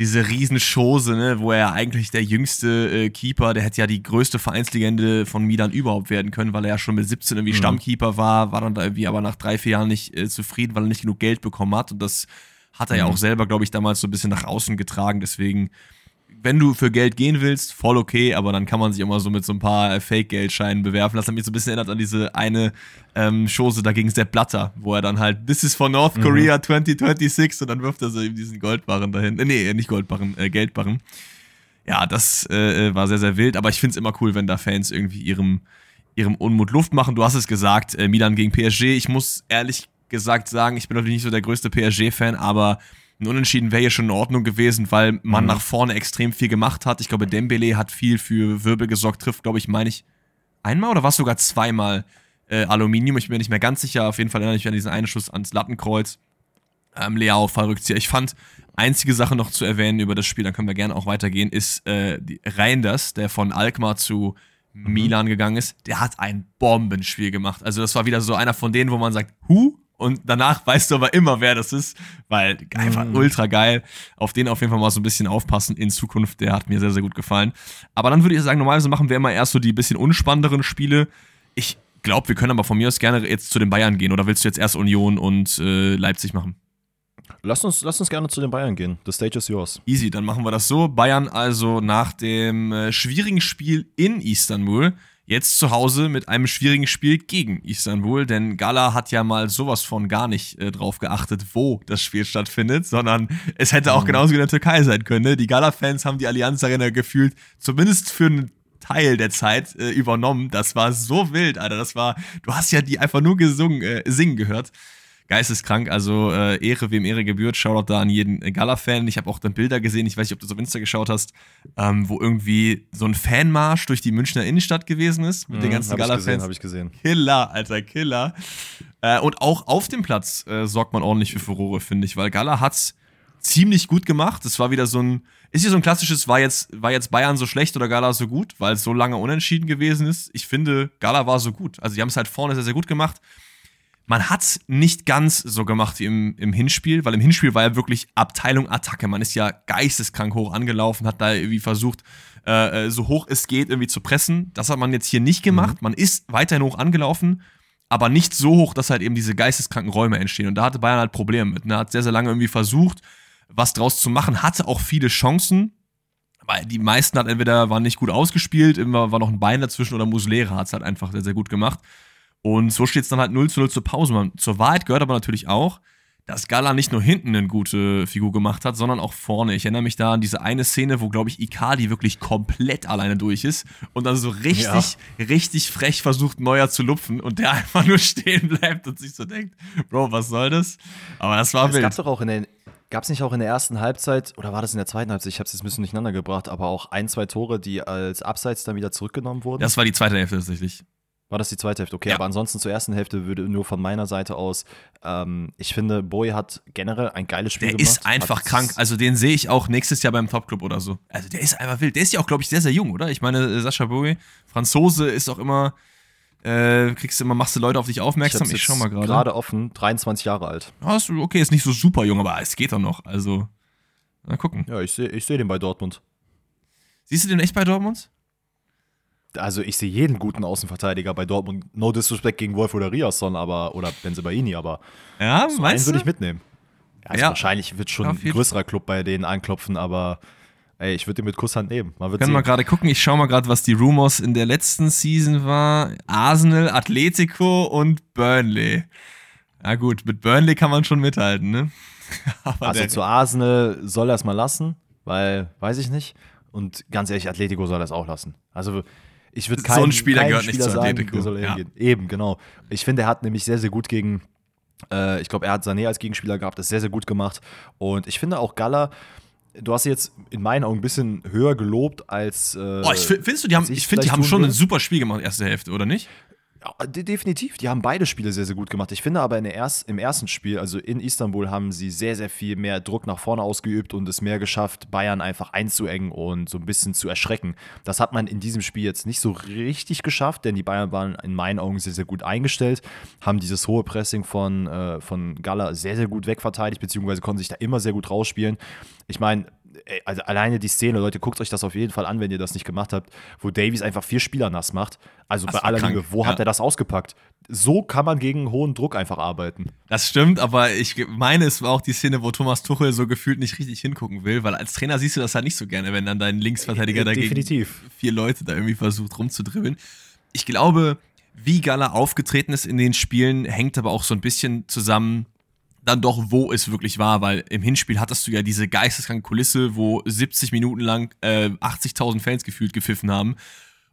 diese Riesenschose, ne, wo er eigentlich der jüngste äh, Keeper, der hätte ja die größte Vereinslegende von Milan überhaupt werden können, weil er ja schon mit 17 irgendwie mhm. Stammkeeper war, war dann da irgendwie aber nach drei, vier Jahren nicht äh, zufrieden, weil er nicht genug Geld bekommen hat. Und das hat er mhm. ja auch selber, glaube ich, damals so ein bisschen nach außen getragen. Deswegen wenn du für Geld gehen willst, voll okay, aber dann kann man sich immer so mit so ein paar Fake-Geldscheinen bewerfen. Das hat mich so ein bisschen erinnert an diese eine ähm, Chose da gegen Sepp Blatter, wo er dann halt, this is for North mhm. Korea 2026 und dann wirft er so eben diesen Goldbarren dahin. Äh, nee, nicht Goldbarren, äh, Geldbarren. Ja, das äh, äh war sehr, sehr wild, aber ich finde es immer cool, wenn da Fans irgendwie ihrem, ihrem Unmut Luft machen. Du hast es gesagt, äh, Milan gegen PSG. Ich muss ehrlich gesagt sagen, ich bin natürlich nicht so der größte PSG-Fan, aber ein Unentschieden wäre hier schon in Ordnung gewesen, weil man mhm. nach vorne extrem viel gemacht hat. Ich glaube, Dembele hat viel für Wirbel gesorgt, trifft, glaube ich, meine ich, einmal oder war es sogar zweimal äh, Aluminium. Ich bin mir nicht mehr ganz sicher. Auf jeden Fall erinnere ich mich an diesen Einschuss ans Lattenkreuz. Ähm, Leao Fallrückzieher. Ich fand, einzige Sache noch zu erwähnen über das Spiel, dann können wir gerne auch weitergehen, ist äh, Reinders, der von Alkmaar zu mhm. Milan gegangen ist. Der hat ein Bombenspiel gemacht. Also, das war wieder so einer von denen, wo man sagt, Hu, und danach weißt du aber immer, wer das ist, weil einfach mm. ultra geil. Auf den auf jeden Fall mal so ein bisschen aufpassen in Zukunft. Der hat mir sehr, sehr gut gefallen. Aber dann würde ich sagen, normalerweise machen wir immer erst so die bisschen unspannenderen Spiele. Ich glaube, wir können aber von mir aus gerne jetzt zu den Bayern gehen. Oder willst du jetzt erst Union und äh, Leipzig machen? Lass uns, lass uns gerne zu den Bayern gehen. The stage is yours. Easy, dann machen wir das so. Bayern also nach dem äh, schwierigen Spiel in Istanbul Jetzt zu Hause mit einem schwierigen Spiel gegen Istanbul, denn Gala hat ja mal sowas von gar nicht äh, drauf geachtet, wo das Spiel stattfindet, sondern es hätte auch mhm. genauso in der Türkei sein können. Ne? Die Gala-Fans haben die Allianz Arena gefühlt, zumindest für einen Teil der Zeit äh, übernommen. Das war so wild, Alter. Das war, du hast ja die einfach nur gesungen, äh, singen gehört geisteskrank. Also äh, Ehre, wem Ehre gebührt. Shoutout da an jeden Gala-Fan. Ich habe auch dann Bilder gesehen, ich weiß nicht, ob du so auf Insta geschaut hast, ähm, wo irgendwie so ein Fanmarsch durch die Münchner Innenstadt gewesen ist mit mhm, den ganzen Gala-Fans. Habe ich gesehen. Killer, alter Killer. Äh, und auch auf dem Platz äh, sorgt man ordentlich für Furore, finde ich, weil Gala hat's ziemlich gut gemacht. Es war wieder so ein, ist hier so ein klassisches, war jetzt, war jetzt Bayern so schlecht oder Gala so gut, weil es so lange unentschieden gewesen ist. Ich finde, Gala war so gut. Also die haben es halt vorne sehr, sehr gut gemacht. Man hat es nicht ganz so gemacht wie im, im Hinspiel, weil im Hinspiel war ja wirklich Abteilung Attacke. Man ist ja geisteskrank hoch angelaufen, hat da irgendwie versucht, äh, äh so hoch es geht, irgendwie zu pressen. Das hat man jetzt hier nicht gemacht. Mhm. Man ist weiterhin hoch angelaufen, aber nicht so hoch, dass halt eben diese geisteskranken Räume entstehen. Und da hatte Bayern halt Probleme mit. Ne? Hat sehr, sehr lange irgendwie versucht, was draus zu machen, hatte auch viele Chancen. Aber die meisten hat entweder waren nicht gut ausgespielt, immer war noch ein Bein dazwischen oder Muslera hat es halt einfach sehr, sehr gut gemacht. Und so steht es dann halt 0 zu 0 zur Pause. Zur Wahrheit gehört aber natürlich auch, dass Gala nicht nur hinten eine gute Figur gemacht hat, sondern auch vorne. Ich erinnere mich da an diese eine Szene, wo, glaube ich, Icardi wirklich komplett alleine durch ist und dann so richtig, ja. richtig frech versucht, Neuer zu lupfen und der einfach nur stehen bleibt und sich so denkt, Bro, was soll das? Aber das war das wild. Gab's doch auch in den Gab es nicht auch in der ersten Halbzeit, oder war das in der zweiten Halbzeit? Ich habe es jetzt ein bisschen durcheinander gebracht, aber auch ein, zwei Tore, die als Abseits dann wieder zurückgenommen wurden? Das war die zweite Hälfte tatsächlich. War das die zweite Hälfte? Okay, Ja. aber ansonsten zur ersten Hälfte würde nur von meiner Seite aus, ähm, ich finde, Boy hat generell ein geiles Spiel Der gemacht. ist einfach krank. Also den sehe ich auch nächstes Jahr beim Topclub oder so. Also der ist einfach wild. Der ist ja auch, glaube ich, sehr, sehr jung, oder? Ich meine, äh, Sascha Bowie, Franzose, ist auch immer, äh, kriegst du immer, machst du Leute auf dich aufmerksam. Ich, jetzt schau mal gerade. Gerade offen, 23 Jahre alt. Ist okay, ist nicht so super jung, aber es geht doch noch. Also, mal gucken. Ja, ich sehe ich seh den bei Dortmund. Siehst du den echt bei Dortmund? Also ich sehe jeden guten Außenverteidiger bei Dortmund. No disrespect gegen Wolf oder Riasson, aber oder Benzebaini, aber Ja, so einen würde ich mitnehmen. Also Ja. wahrscheinlich wird schon ein größerer Club bei denen anklopfen, aber ey, ich würde den mit Kusshand nehmen. Man wird Können wir gerade gucken. Ich schau mal gerade, was die Rumors in der letzten Season war. Arsenal, Atletico und Burnley. Ja gut, mit Burnley kann man schon mithalten, ne? Aber Also zu Arsenal soll er es mal lassen, weil, weiß ich nicht. Und ganz ehrlich, Atletico soll das auch lassen. Also ich würde So keinen ein Spieler keinen gehört nicht Spieler zu sagen, der soll Ja. hingehen. Eben, genau. Ich finde, er hat nämlich sehr, sehr gut gegen, äh, ich glaube, er hat Sané als Gegenspieler gehabt, das sehr, sehr gut gemacht. Und ich finde auch Gala, du hast jetzt in meinen Augen ein bisschen höher gelobt als. Äh, Oh, ich, fi- findest du, die haben, ich ich finde, die haben schon ein super Spiel gemacht, erste Hälfte, oder nicht? Ja, de definitiv. Die haben beide Spiele sehr, sehr gut gemacht. Ich finde aber in der erst, im ersten Spiel, also in Istanbul, haben sie sehr, sehr viel mehr Druck nach vorne ausgeübt und es mehr geschafft, Bayern einfach einzuengen und so ein bisschen zu erschrecken. Das hat man in diesem Spiel jetzt nicht so richtig geschafft, denn die Bayern waren in meinen Augen sehr, sehr gut eingestellt, haben dieses hohe Pressing von, äh, von Gala sehr, sehr gut wegverteidigt, beziehungsweise konnten sich da immer sehr gut rausspielen. Ich meine, ey, also alleine die Szene, Leute, guckt euch das auf jeden Fall an, wenn ihr das nicht gemacht habt, wo Davies einfach vier Spieler nass macht. Also Das bei aller krank, Liebe, wo ja. hat er das ausgepackt? So kann man gegen hohen Druck einfach arbeiten. Das stimmt, aber ich meine, es war auch die Szene, wo Thomas Tuchel so gefühlt nicht richtig hingucken will, weil als Trainer siehst du das halt nicht so gerne, wenn dann dein Linksverteidiger dagegen Definitiv. vier Leute da irgendwie versucht rumzudribbeln. Ich glaube, wie Gala aufgetreten ist in den Spielen, hängt aber auch so ein bisschen zusammen, dann doch, wo es wirklich war, weil im Hinspiel hattest du ja diese geisteskranke Kulisse, wo 70 Minuten lang äh, 80.000 Fans gefühlt gepfiffen haben.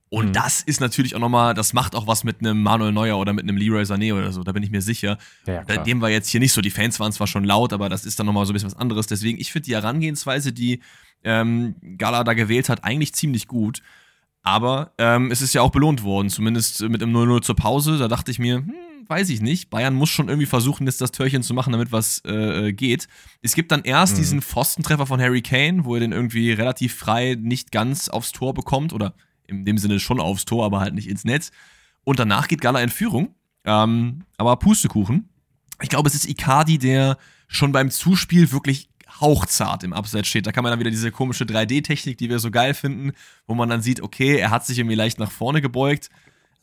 Und Mhm. das ist natürlich auch nochmal, das macht auch was mit einem Manuel Neuer oder mit einem Leroy Sané oder so, da bin ich mir sicher. Ja. Dem war jetzt hier nicht so, die Fans waren zwar schon laut, aber das ist dann nochmal so ein bisschen was anderes. Deswegen, ich finde die Herangehensweise, die ähm, Gala da gewählt hat, eigentlich ziemlich gut. Aber ähm, es ist ja auch belohnt worden, zumindest mit einem 0-0 zur Pause. Da dachte ich mir, hm, weiß ich nicht. Bayern muss schon irgendwie versuchen, jetzt das Törchen zu machen, damit was äh, geht. Es gibt dann erst Mhm. diesen Pfostentreffer von Harry Kane, wo er den irgendwie relativ frei nicht ganz aufs Tor bekommt. Oder in dem Sinne schon aufs Tor, aber halt nicht ins Netz. Und danach geht Gala in Führung. Ähm, aber Pustekuchen. Ich glaube, es ist Icardi, der schon beim Zuspiel wirklich hauchzart im Abseits steht. Da kann man dann wieder diese komische 3D-Technik, die wir so geil finden, wo man dann sieht, okay, er hat sich irgendwie leicht nach vorne gebeugt.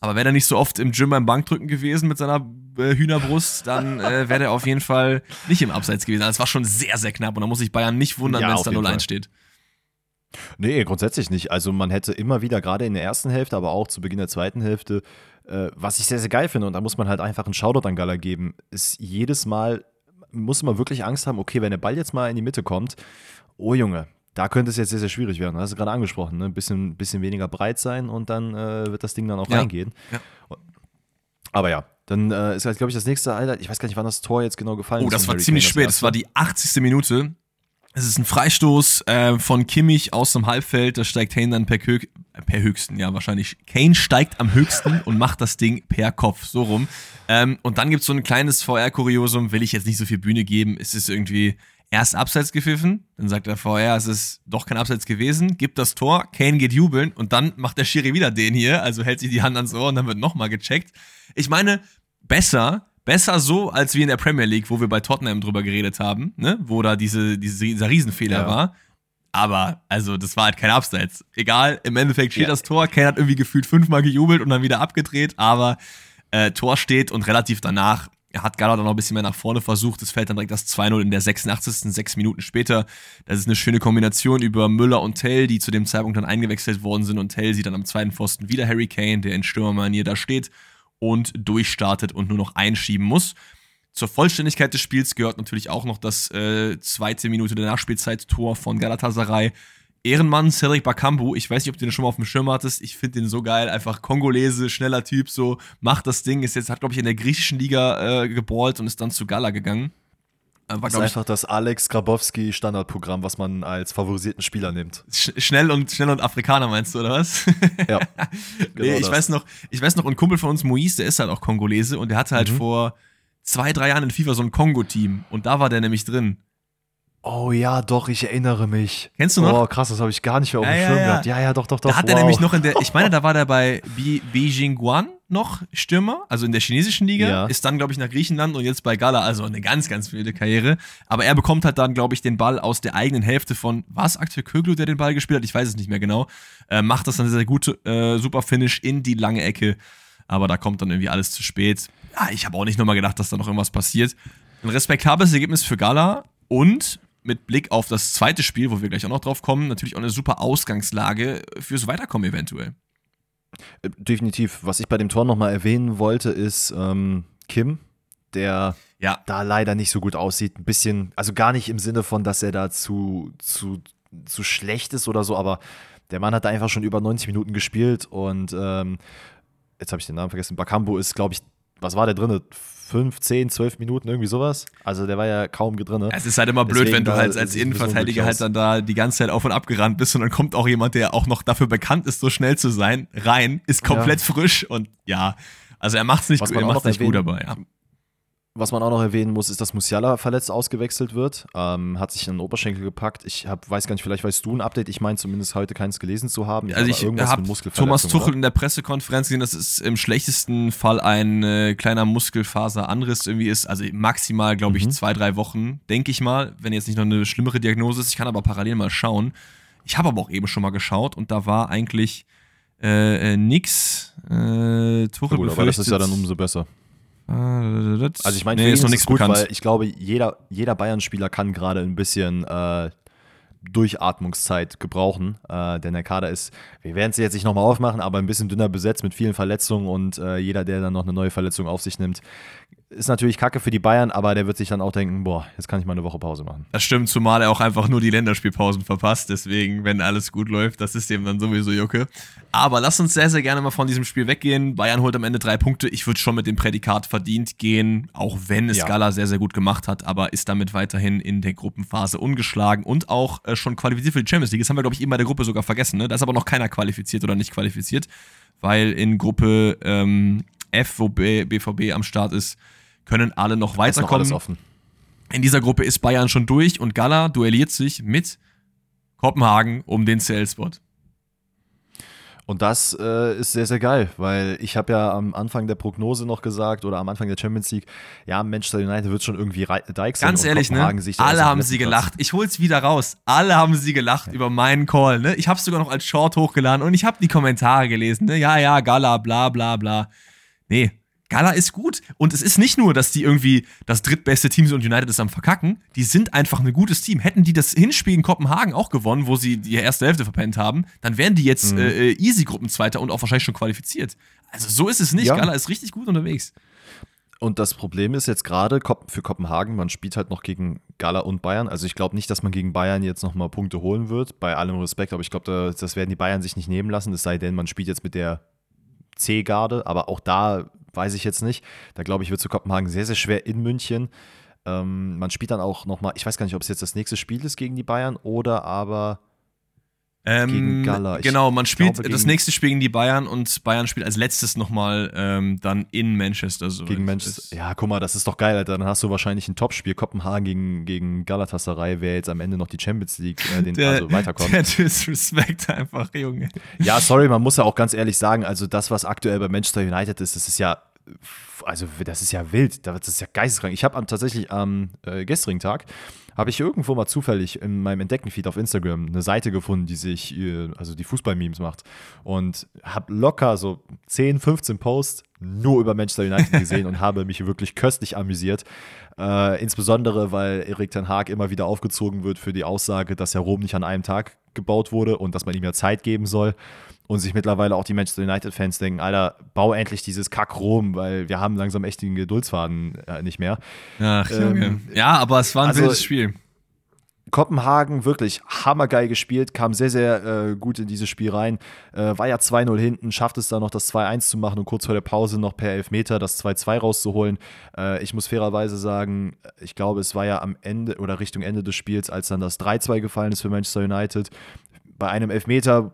Aber wäre er nicht so oft im Gym beim Bankdrücken gewesen mit seiner äh, Hühnerbrust, dann äh, wäre er auf jeden Fall nicht im Abseits gewesen. Also es war schon sehr, sehr knapp und da muss sich Bayern nicht wundern, Ja, wenn es da jeden 0-1 Fall. steht. Nee, grundsätzlich nicht. Also man hätte immer wieder, gerade in der ersten Hälfte, aber auch zu Beginn der zweiten Hälfte, äh, was ich sehr, sehr geil finde, und da muss man halt einfach einen Shoutout an Gala geben, ist jedes Mal, muss man wirklich Angst haben, okay, wenn der Ball jetzt mal in die Mitte kommt, oh Junge, da könnte es jetzt sehr, sehr schwierig werden. Das hast du gerade angesprochen, ne? Ein bisschen, bisschen weniger breit sein und dann äh, wird das Ding dann auch Ja. reingehen. Ja. Aber ja, dann äh, ist halt, glaube ich, das nächste Highlight. Ich weiß gar nicht, wann das Tor jetzt genau gefallen Oh, ist. das von war Harry ziemlich Kane, spät. Das war die 80. Minute. Es ist ein Freistoß äh, von Kimmich aus dem Halbfeld. Da steigt Kane dann per, Kö per höchsten, ja, wahrscheinlich. Kane steigt am höchsten und macht das Ding per Kopf, so rum. Ähm, und dann gibt es so ein kleines VR-Kuriosum, will ich jetzt nicht so viel Bühne geben. Es ist irgendwie erst abseits gepfiffen, dann sagt der VR, es ist doch kein Abseits gewesen, gibt das Tor, Kane geht jubeln und dann macht der Schiri wieder den hier, also hält sich die Hand ans Ohr und dann wird nochmal gecheckt. Ich meine, besser, besser so, als wie in der Premier League, wo wir bei Tottenham drüber geredet haben, ne? wo da diese, diese, dieser Riesenfehler Ja. war. Aber, also, das war halt kein Abseits. Egal, im Endeffekt steht Ja. das Tor. Kane hat irgendwie gefühlt fünfmal gejubelt und dann wieder abgedreht, aber äh, Tor steht und relativ danach hat Gala dann noch ein bisschen mehr nach vorne versucht. Es fällt dann direkt das 2-0 in der 86. sechs Minuten später. Das ist eine schöne Kombination über Müller und Tell, die zu dem Zeitpunkt dann eingewechselt worden sind und Tell sieht dann am zweiten Pfosten wieder Harry Kane, der in Stürmermanier da steht und durchstartet und nur noch einschieben muss. Zur Vollständigkeit des Spiels gehört natürlich auch noch das äh, zweite Minute der Nachspielzeit-Tor von Galatasaray. Ehrenmann, Cedric Bakambu, ich weiß nicht, ob du den schon mal auf dem Schirm hattest, ich finde den so geil, einfach Kongolese, schneller Typ, so, macht das Ding, ist jetzt, hat glaube ich in der griechischen Liga äh, geballt und ist dann zu Gala gegangen. War, das ist einfach das Alex Grabowski Standardprogramm, was man als favorisierten Spieler nimmt. Sch schnell und schnell und Afrikaner meinst du oder was? Ja. Genau nee, ich das. weiß noch, ich weiß noch, ein Kumpel von uns, Moise, der ist halt auch Kongolese und der hatte halt mhm. vor zwei, drei Jahren in FIFA so ein Kongo-Team und da war der nämlich drin. Oh ja, doch, ich erinnere mich. Kennst du noch? Oh, krass, das habe ich gar nicht mehr auf dem ja, Schirm ja, gehabt. Ja, ja, doch, doch, doch. Da hat wow. er nämlich noch in der, ich meine, da war der bei Beijing Guan noch Stürmer, also in der chinesischen Liga, ja. ist dann, glaube ich, nach Griechenland und jetzt bei Gala, also eine ganz, ganz wilde Karriere. Aber er bekommt halt dann, glaube ich, den Ball aus der eigenen Hälfte von, war es Akteur Köglu, der den Ball gespielt hat? Ich weiß es nicht mehr genau. Äh, macht das dann sehr, sehr gut, äh, super Finish in die lange Ecke. Aber da kommt dann irgendwie alles zu spät. Ja, ich habe auch nicht nochmal gedacht, dass da noch irgendwas passiert. Ein respektables Ergebnis für Gala und mit Blick auf das zweite Spiel, wo wir gleich auch noch drauf kommen, natürlich auch eine super Ausgangslage fürs Weiterkommen eventuell. Äh, definitiv. Was ich bei dem Tor nochmal erwähnen wollte, ist ähm, Kim, der ja. da leider nicht so gut aussieht. Ein bisschen, also gar nicht im Sinne von, dass er da zu, zu, zu schlecht ist oder so, aber der Mann hat da einfach schon über 90 Minuten gespielt und ähm, jetzt habe ich den Namen vergessen. Bakambu ist, glaube ich, was war der drin? fünf, zehn, zwölf Minuten, irgendwie sowas. Also der war ja kaum drin. Es ist halt immer blöd, Deswegen wenn du halt als Innenverteidiger halt dann da die ganze Zeit auf und ab gerannt bist und dann kommt auch jemand, der auch noch dafür bekannt ist, so schnell zu sein, rein, ist komplett ja. frisch und ja, also er macht es nicht, gut, er macht's nicht gut, aber ja. Was man auch noch erwähnen muss, ist, dass Musiala verletzt ausgewechselt wird. Ähm, hat sich in den Oberschenkel gepackt. Ich hab, weiß gar nicht, vielleicht weißt du ein Update. Ich meine zumindest heute keins gelesen zu haben. Also ich habe Thomas Tuchel oder? in der Pressekonferenz gesehen, dass es im schlechtesten Fall ein äh, kleiner Muskelfaseranriss irgendwie ist. Also maximal, glaube ich, mhm. zwei, drei Wochen, denke ich mal, wenn jetzt nicht noch eine schlimmere Diagnose ist. Ich kann aber parallel mal schauen. Ich habe aber auch eben schon mal geschaut und da war eigentlich äh, äh, nix. Äh, Tuchel Gut, aber das ist ja dann umso besser. Also ich meine, nee, ist noch nichts gut, bekannt. weil ich glaube, jeder, jeder Bayern-Spieler kann gerade ein bisschen äh, Durchatmungszeit gebrauchen, äh, denn der Kader ist, wir werden es jetzt nicht nochmal aufmachen, aber ein bisschen dünner besetzt mit vielen Verletzungen und äh, jeder, der dann noch eine neue Verletzung auf sich nimmt, ist natürlich kacke für die Bayern, aber der wird sich dann auch denken, boah, jetzt kann ich mal eine Woche Pause machen. Das stimmt, zumal er auch einfach nur die Länderspielpausen verpasst. Deswegen, wenn alles gut läuft, das ist dem dann sowieso Jucke. Aber lass uns sehr, sehr gerne mal von diesem Spiel weggehen. Bayern holt am Ende drei Punkte. Ich würde schon mit dem Prädikat verdient gehen, auch wenn es ja. Gala sehr, sehr gut gemacht hat, aber ist damit weiterhin in der Gruppenphase ungeschlagen und auch äh, schon qualifiziert für die Champions League. Das haben wir, glaube ich, eben bei der Gruppe sogar vergessen. Ne? Da ist aber noch keiner qualifiziert oder nicht qualifiziert, weil in Gruppe ähm, F, wo B BVB am Start ist, können alle noch weiterkommen. Noch In dieser Gruppe ist Bayern schon durch und Gala duelliert sich mit Kopenhagen um den CL-Spot. Und das äh, ist sehr, sehr geil, weil ich habe ja am Anfang der Prognose noch gesagt oder am Anfang der Champions League, ja, Manchester United wird schon irgendwie Dykes Ganz ehrlich, ne? Alle haben sie gelacht. Ich hol's wieder raus. Alle haben sie gelacht ja. über meinen Call, ne? Ich hab's sogar noch als Short hochgeladen und ich habe die Kommentare gelesen, ne? Ja, ja, Gala, bla, bla, bla. Nee, Gala ist gut. Und es ist nicht nur, dass die irgendwie das drittbeste Team sind und United ist am Verkacken. Die sind einfach ein gutes Team. Hätten die das Hinspiel in Kopenhagen auch gewonnen, wo sie die erste Hälfte verpennt haben, dann wären die jetzt mhm. äh, easy Gruppenzweiter und auch wahrscheinlich schon qualifiziert. Also so ist es nicht. Ja. Gala ist richtig gut unterwegs. Und das Problem ist jetzt gerade für Kopenhagen, man spielt halt noch gegen Gala und Bayern. Also ich glaube nicht, dass man gegen Bayern jetzt nochmal Punkte holen wird, bei allem Respekt, aber ich glaube, das werden die Bayern sich nicht nehmen lassen, es sei denn, man spielt jetzt mit der C-Garde, aber auch da weiß ich jetzt nicht. Da glaube ich, wird zu Kopenhagen sehr, sehr schwer in München. Ähm, man spielt dann auch nochmal, ich weiß gar nicht, ob es jetzt das nächste Spiel ist gegen die Bayern oder aber ähm, gegen Gala. Ich genau, man spielt glaube, das nächste Spiel gegen die Bayern und Bayern spielt als letztes nochmal ähm, dann in Manchester. So gegen Manchester. Ja, guck mal, das ist doch geil, Alter. Dann hast du wahrscheinlich ein Topspiel. Kopenhagen gegen, gegen Galatasaray, wer jetzt am Ende noch die Champions League äh, den, der, also weiterkommt. Der Disrespect einfach, Junge. Ja, sorry, man muss ja auch ganz ehrlich sagen, also das, was aktuell bei Manchester United ist, das ist ja also das ist ja wild, das ist ja geisteskrank. Ich habe tatsächlich am äh, gestrigen Tag habe ich irgendwo mal zufällig in meinem Entdeckenfeed auf Instagram eine Seite gefunden, die sich, äh, also die Fußball-Memes macht. Und habe locker so 10, 15 Posts nur über Manchester United gesehen und habe mich wirklich köstlich amüsiert. Äh, insbesondere, weil Erik Ten Haag immer wieder aufgezogen wird für die Aussage, dass ja Rom nicht an einem Tag gebaut wurde und dass man ihm ja Zeit geben soll. Und sich mittlerweile auch die Manchester United-Fans denken, Alter, bau endlich dieses Kack Rom, weil wir haben langsam echt den Geduldsfaden äh, nicht mehr. Ach, ähm, ja, aber es war ein also, wildes Spiel. Kopenhagen wirklich hammergeil gespielt, kam sehr, sehr äh, gut in dieses Spiel rein. Äh, war ja 2-0 hinten, schafft es dann noch das 2-1 zu machen und kurz vor der Pause noch per Elfmeter das 2-2 rauszuholen. Äh, ich muss fairerweise sagen, ich glaube, es war ja am Ende oder Richtung Ende des Spiels, als dann das 3-2 gefallen ist für Manchester United. Bei einem Elfmeter,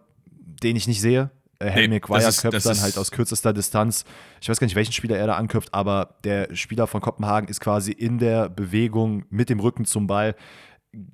den ich nicht sehe, äh, Harry nee, Maguire köpft dann halt aus kürzester Distanz. Ich weiß gar nicht, welchen Spieler er da anköpft, aber der Spieler von Kopenhagen ist quasi in der Bewegung mit dem Rücken zum Ball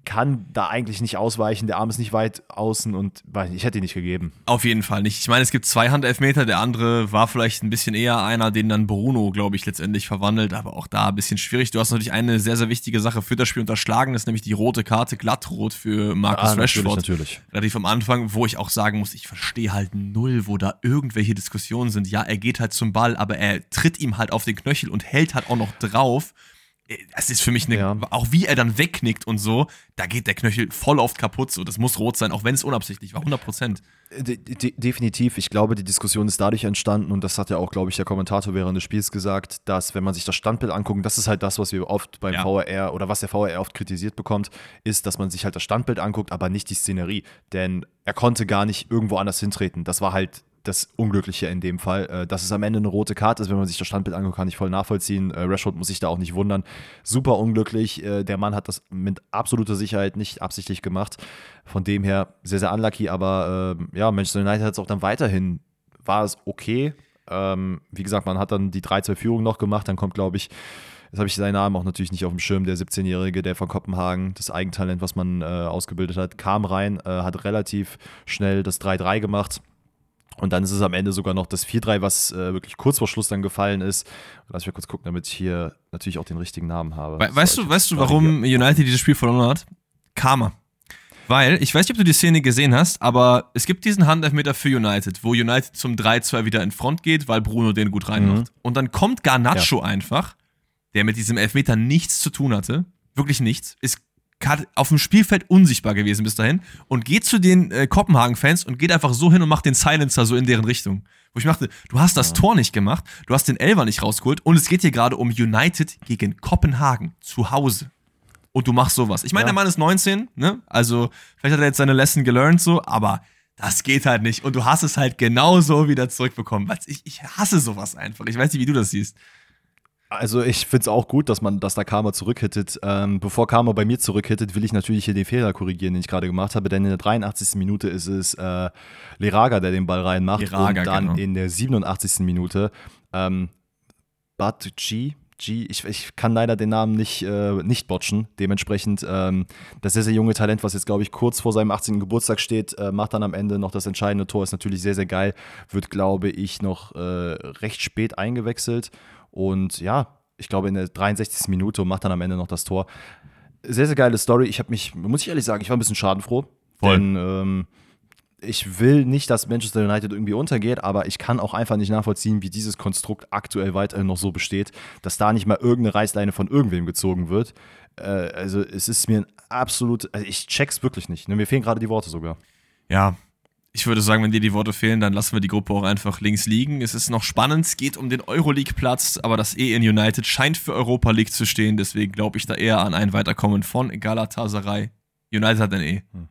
kann da eigentlich nicht ausweichen. Der Arm ist nicht weit außen und ich hätte ihn nicht gegeben. Auf jeden Fall nicht. Ich meine, es gibt zwei Handelfmeter. Der andere war vielleicht ein bisschen eher einer, den dann Bruno, glaube ich, letztendlich verwandelt. Aber auch da ein bisschen schwierig. Du hast natürlich eine sehr, sehr wichtige Sache für das Spiel unterschlagen. Das ist nämlich die rote Karte, glattrot für Marcus ah, Rashford. Natürlich, natürlich. Relativ am Anfang, wo ich auch sagen muss, ich verstehe halt null, wo da irgendwelche Diskussionen sind. Ja, er geht halt zum Ball, aber er tritt ihm halt auf den Knöchel und hält halt auch noch drauf es ist für mich eine, ja. auch wie er dann wegknickt und so, da geht der Knöchel voll oft kaputt. So, das muss rot sein, auch wenn es unabsichtlich war, 100 Prozent. De de definitiv. Ich glaube, die Diskussion ist dadurch entstanden und das hat ja auch, glaube ich, der Kommentator während des Spiels gesagt, dass wenn man sich das Standbild anguckt, das ist halt das, was wir oft beim ja. VRR oder was der VRR oft kritisiert bekommt, ist, dass man sich halt das Standbild anguckt, aber nicht die Szenerie. Denn er konnte gar nicht irgendwo anders hintreten. Das war halt das Unglückliche in dem Fall. Äh, dass es am Ende eine rote Karte ist, wenn man sich das Standbild anguckt, kann ich voll nachvollziehen. Äh, Rashford muss sich da auch nicht wundern. Super unglücklich. Äh, der Mann hat das mit absoluter Sicherheit nicht absichtlich gemacht. Von dem her sehr, sehr unlucky. Aber äh, ja, Manchester United hat es auch dann weiterhin, war es okay. Ähm, wie gesagt, man hat dann die 3-2-Führung noch gemacht. Dann kommt, glaube ich, Jetzt habe ich seinen Namen auch natürlich nicht auf dem Schirm. Der 17-Jährige, der von Kopenhagen, das Eigentalent, was man äh, ausgebildet hat, kam rein, äh, hat relativ schnell das 3-3 gemacht. Und dann ist es am Ende sogar noch das 4-3, was äh, wirklich kurz vor Schluss dann gefallen ist. Lass mich mal kurz gucken, damit ich hier natürlich auch den richtigen Namen habe. We weißt du, weißt du, warum United dieses Spiel verloren hat? Karma. Weil, ich weiß nicht, ob du die Szene gesehen hast, aber es gibt diesen Handelfmeter für United, wo United zum 3-2 wieder in Front geht, weil Bruno den gut reinmacht. Mhm. Und dann kommt Garnacho ja. einfach, der mit diesem Elfmeter nichts zu tun hatte, wirklich nichts, ist auf dem Spielfeld unsichtbar gewesen bis dahin und geht zu den äh, Kopenhagen-Fans und geht einfach so hin und macht den Silencer so in deren Richtung. Wo ich dachte, du hast das ja. Tor nicht gemacht, du hast den Elver nicht rausgeholt und es geht hier gerade um United gegen Kopenhagen zu Hause. Und du machst sowas. Ich meine, ja. der Mann ist 19, ne? Also, vielleicht hat er jetzt seine Lesson gelernt so, aber das geht halt nicht. Und du hast es halt genauso wieder zurückbekommen. Ich, ich hasse sowas einfach. Ich weiß nicht, wie du das siehst. Also ich finde es auch gut, dass man, dass da Karma zurückhittet. Ähm, bevor Karma bei mir zurückhittet, will ich natürlich hier den Fehler korrigieren, den ich gerade gemacht habe, denn in der 83. Minute ist es äh, Leraga, der den Ball reinmacht Leraga, und dann genau. in der 87. Minute ähm, Bad G, G, ich, ich kann leider den Namen nicht, äh, nicht botchen. Dementsprechend ähm, das sehr, sehr junge Talent, was jetzt, glaube ich, kurz vor seinem 18. Geburtstag steht, äh, macht dann am Ende noch das entscheidende Tor. Ist natürlich sehr, sehr geil. Wird, glaube ich, noch äh, recht spät eingewechselt. Und ja, ich glaube, in der 63. Minute macht dann am Ende noch das Tor. Sehr, sehr geile Story. Ich habe mich, muss ich ehrlich sagen, ich war ein bisschen schadenfroh. Voll. Denn ähm, ich will nicht, dass Manchester United irgendwie untergeht, aber ich kann auch einfach nicht nachvollziehen, wie dieses Konstrukt aktuell weiterhin noch so besteht, dass da nicht mal irgendeine Reißleine von irgendwem gezogen wird. Äh, also es ist mir ein absolut, also ich check's wirklich nicht. Ne? Mir fehlen gerade die Worte sogar. Ja, ich würde sagen, wenn dir die Worte fehlen, dann lassen wir die Gruppe auch einfach links liegen. Es ist noch spannend, es geht um den Euroleague-Platz, aber das E in United scheint für Europa League zu stehen. Deswegen glaube ich da eher an ein Weiterkommen von Galatasaray. United hat ein E. Hm.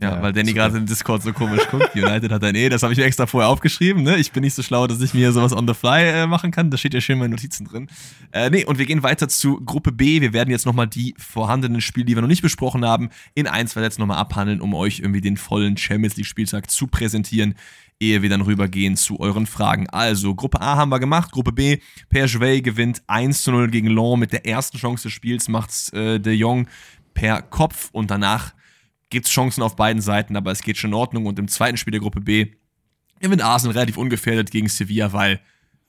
Ja, ja weil Danny gerade im Discord so komisch guckt. United hat ein E, das habe ich mir extra vorher aufgeschrieben. Ne? Ich bin nicht so schlau, dass ich mir sowas on the fly äh, machen kann. Da steht ja schön in meinen Notizen drin. Äh, nee, und wir gehen weiter zu Gruppe B. Wir werden jetzt nochmal die vorhandenen Spiele, die wir noch nicht besprochen haben, in ein, zwei Sätzen nochmal abhandeln, um euch irgendwie den vollen Champions League-Spieltag zu präsentieren, ehe wir dann rübergehen zu euren Fragen. Also, Gruppe A haben wir gemacht. Gruppe B, Perjouet gewinnt 1 zu 0 gegen Lyon mit der ersten Chance des Spiels, macht's äh, De Jong per Kopf und danach gibt es Chancen auf beiden Seiten, aber es geht schon in Ordnung. Und im zweiten Spiel der Gruppe B gewinnt Arsenal relativ ungefährdet gegen Sevilla, weil,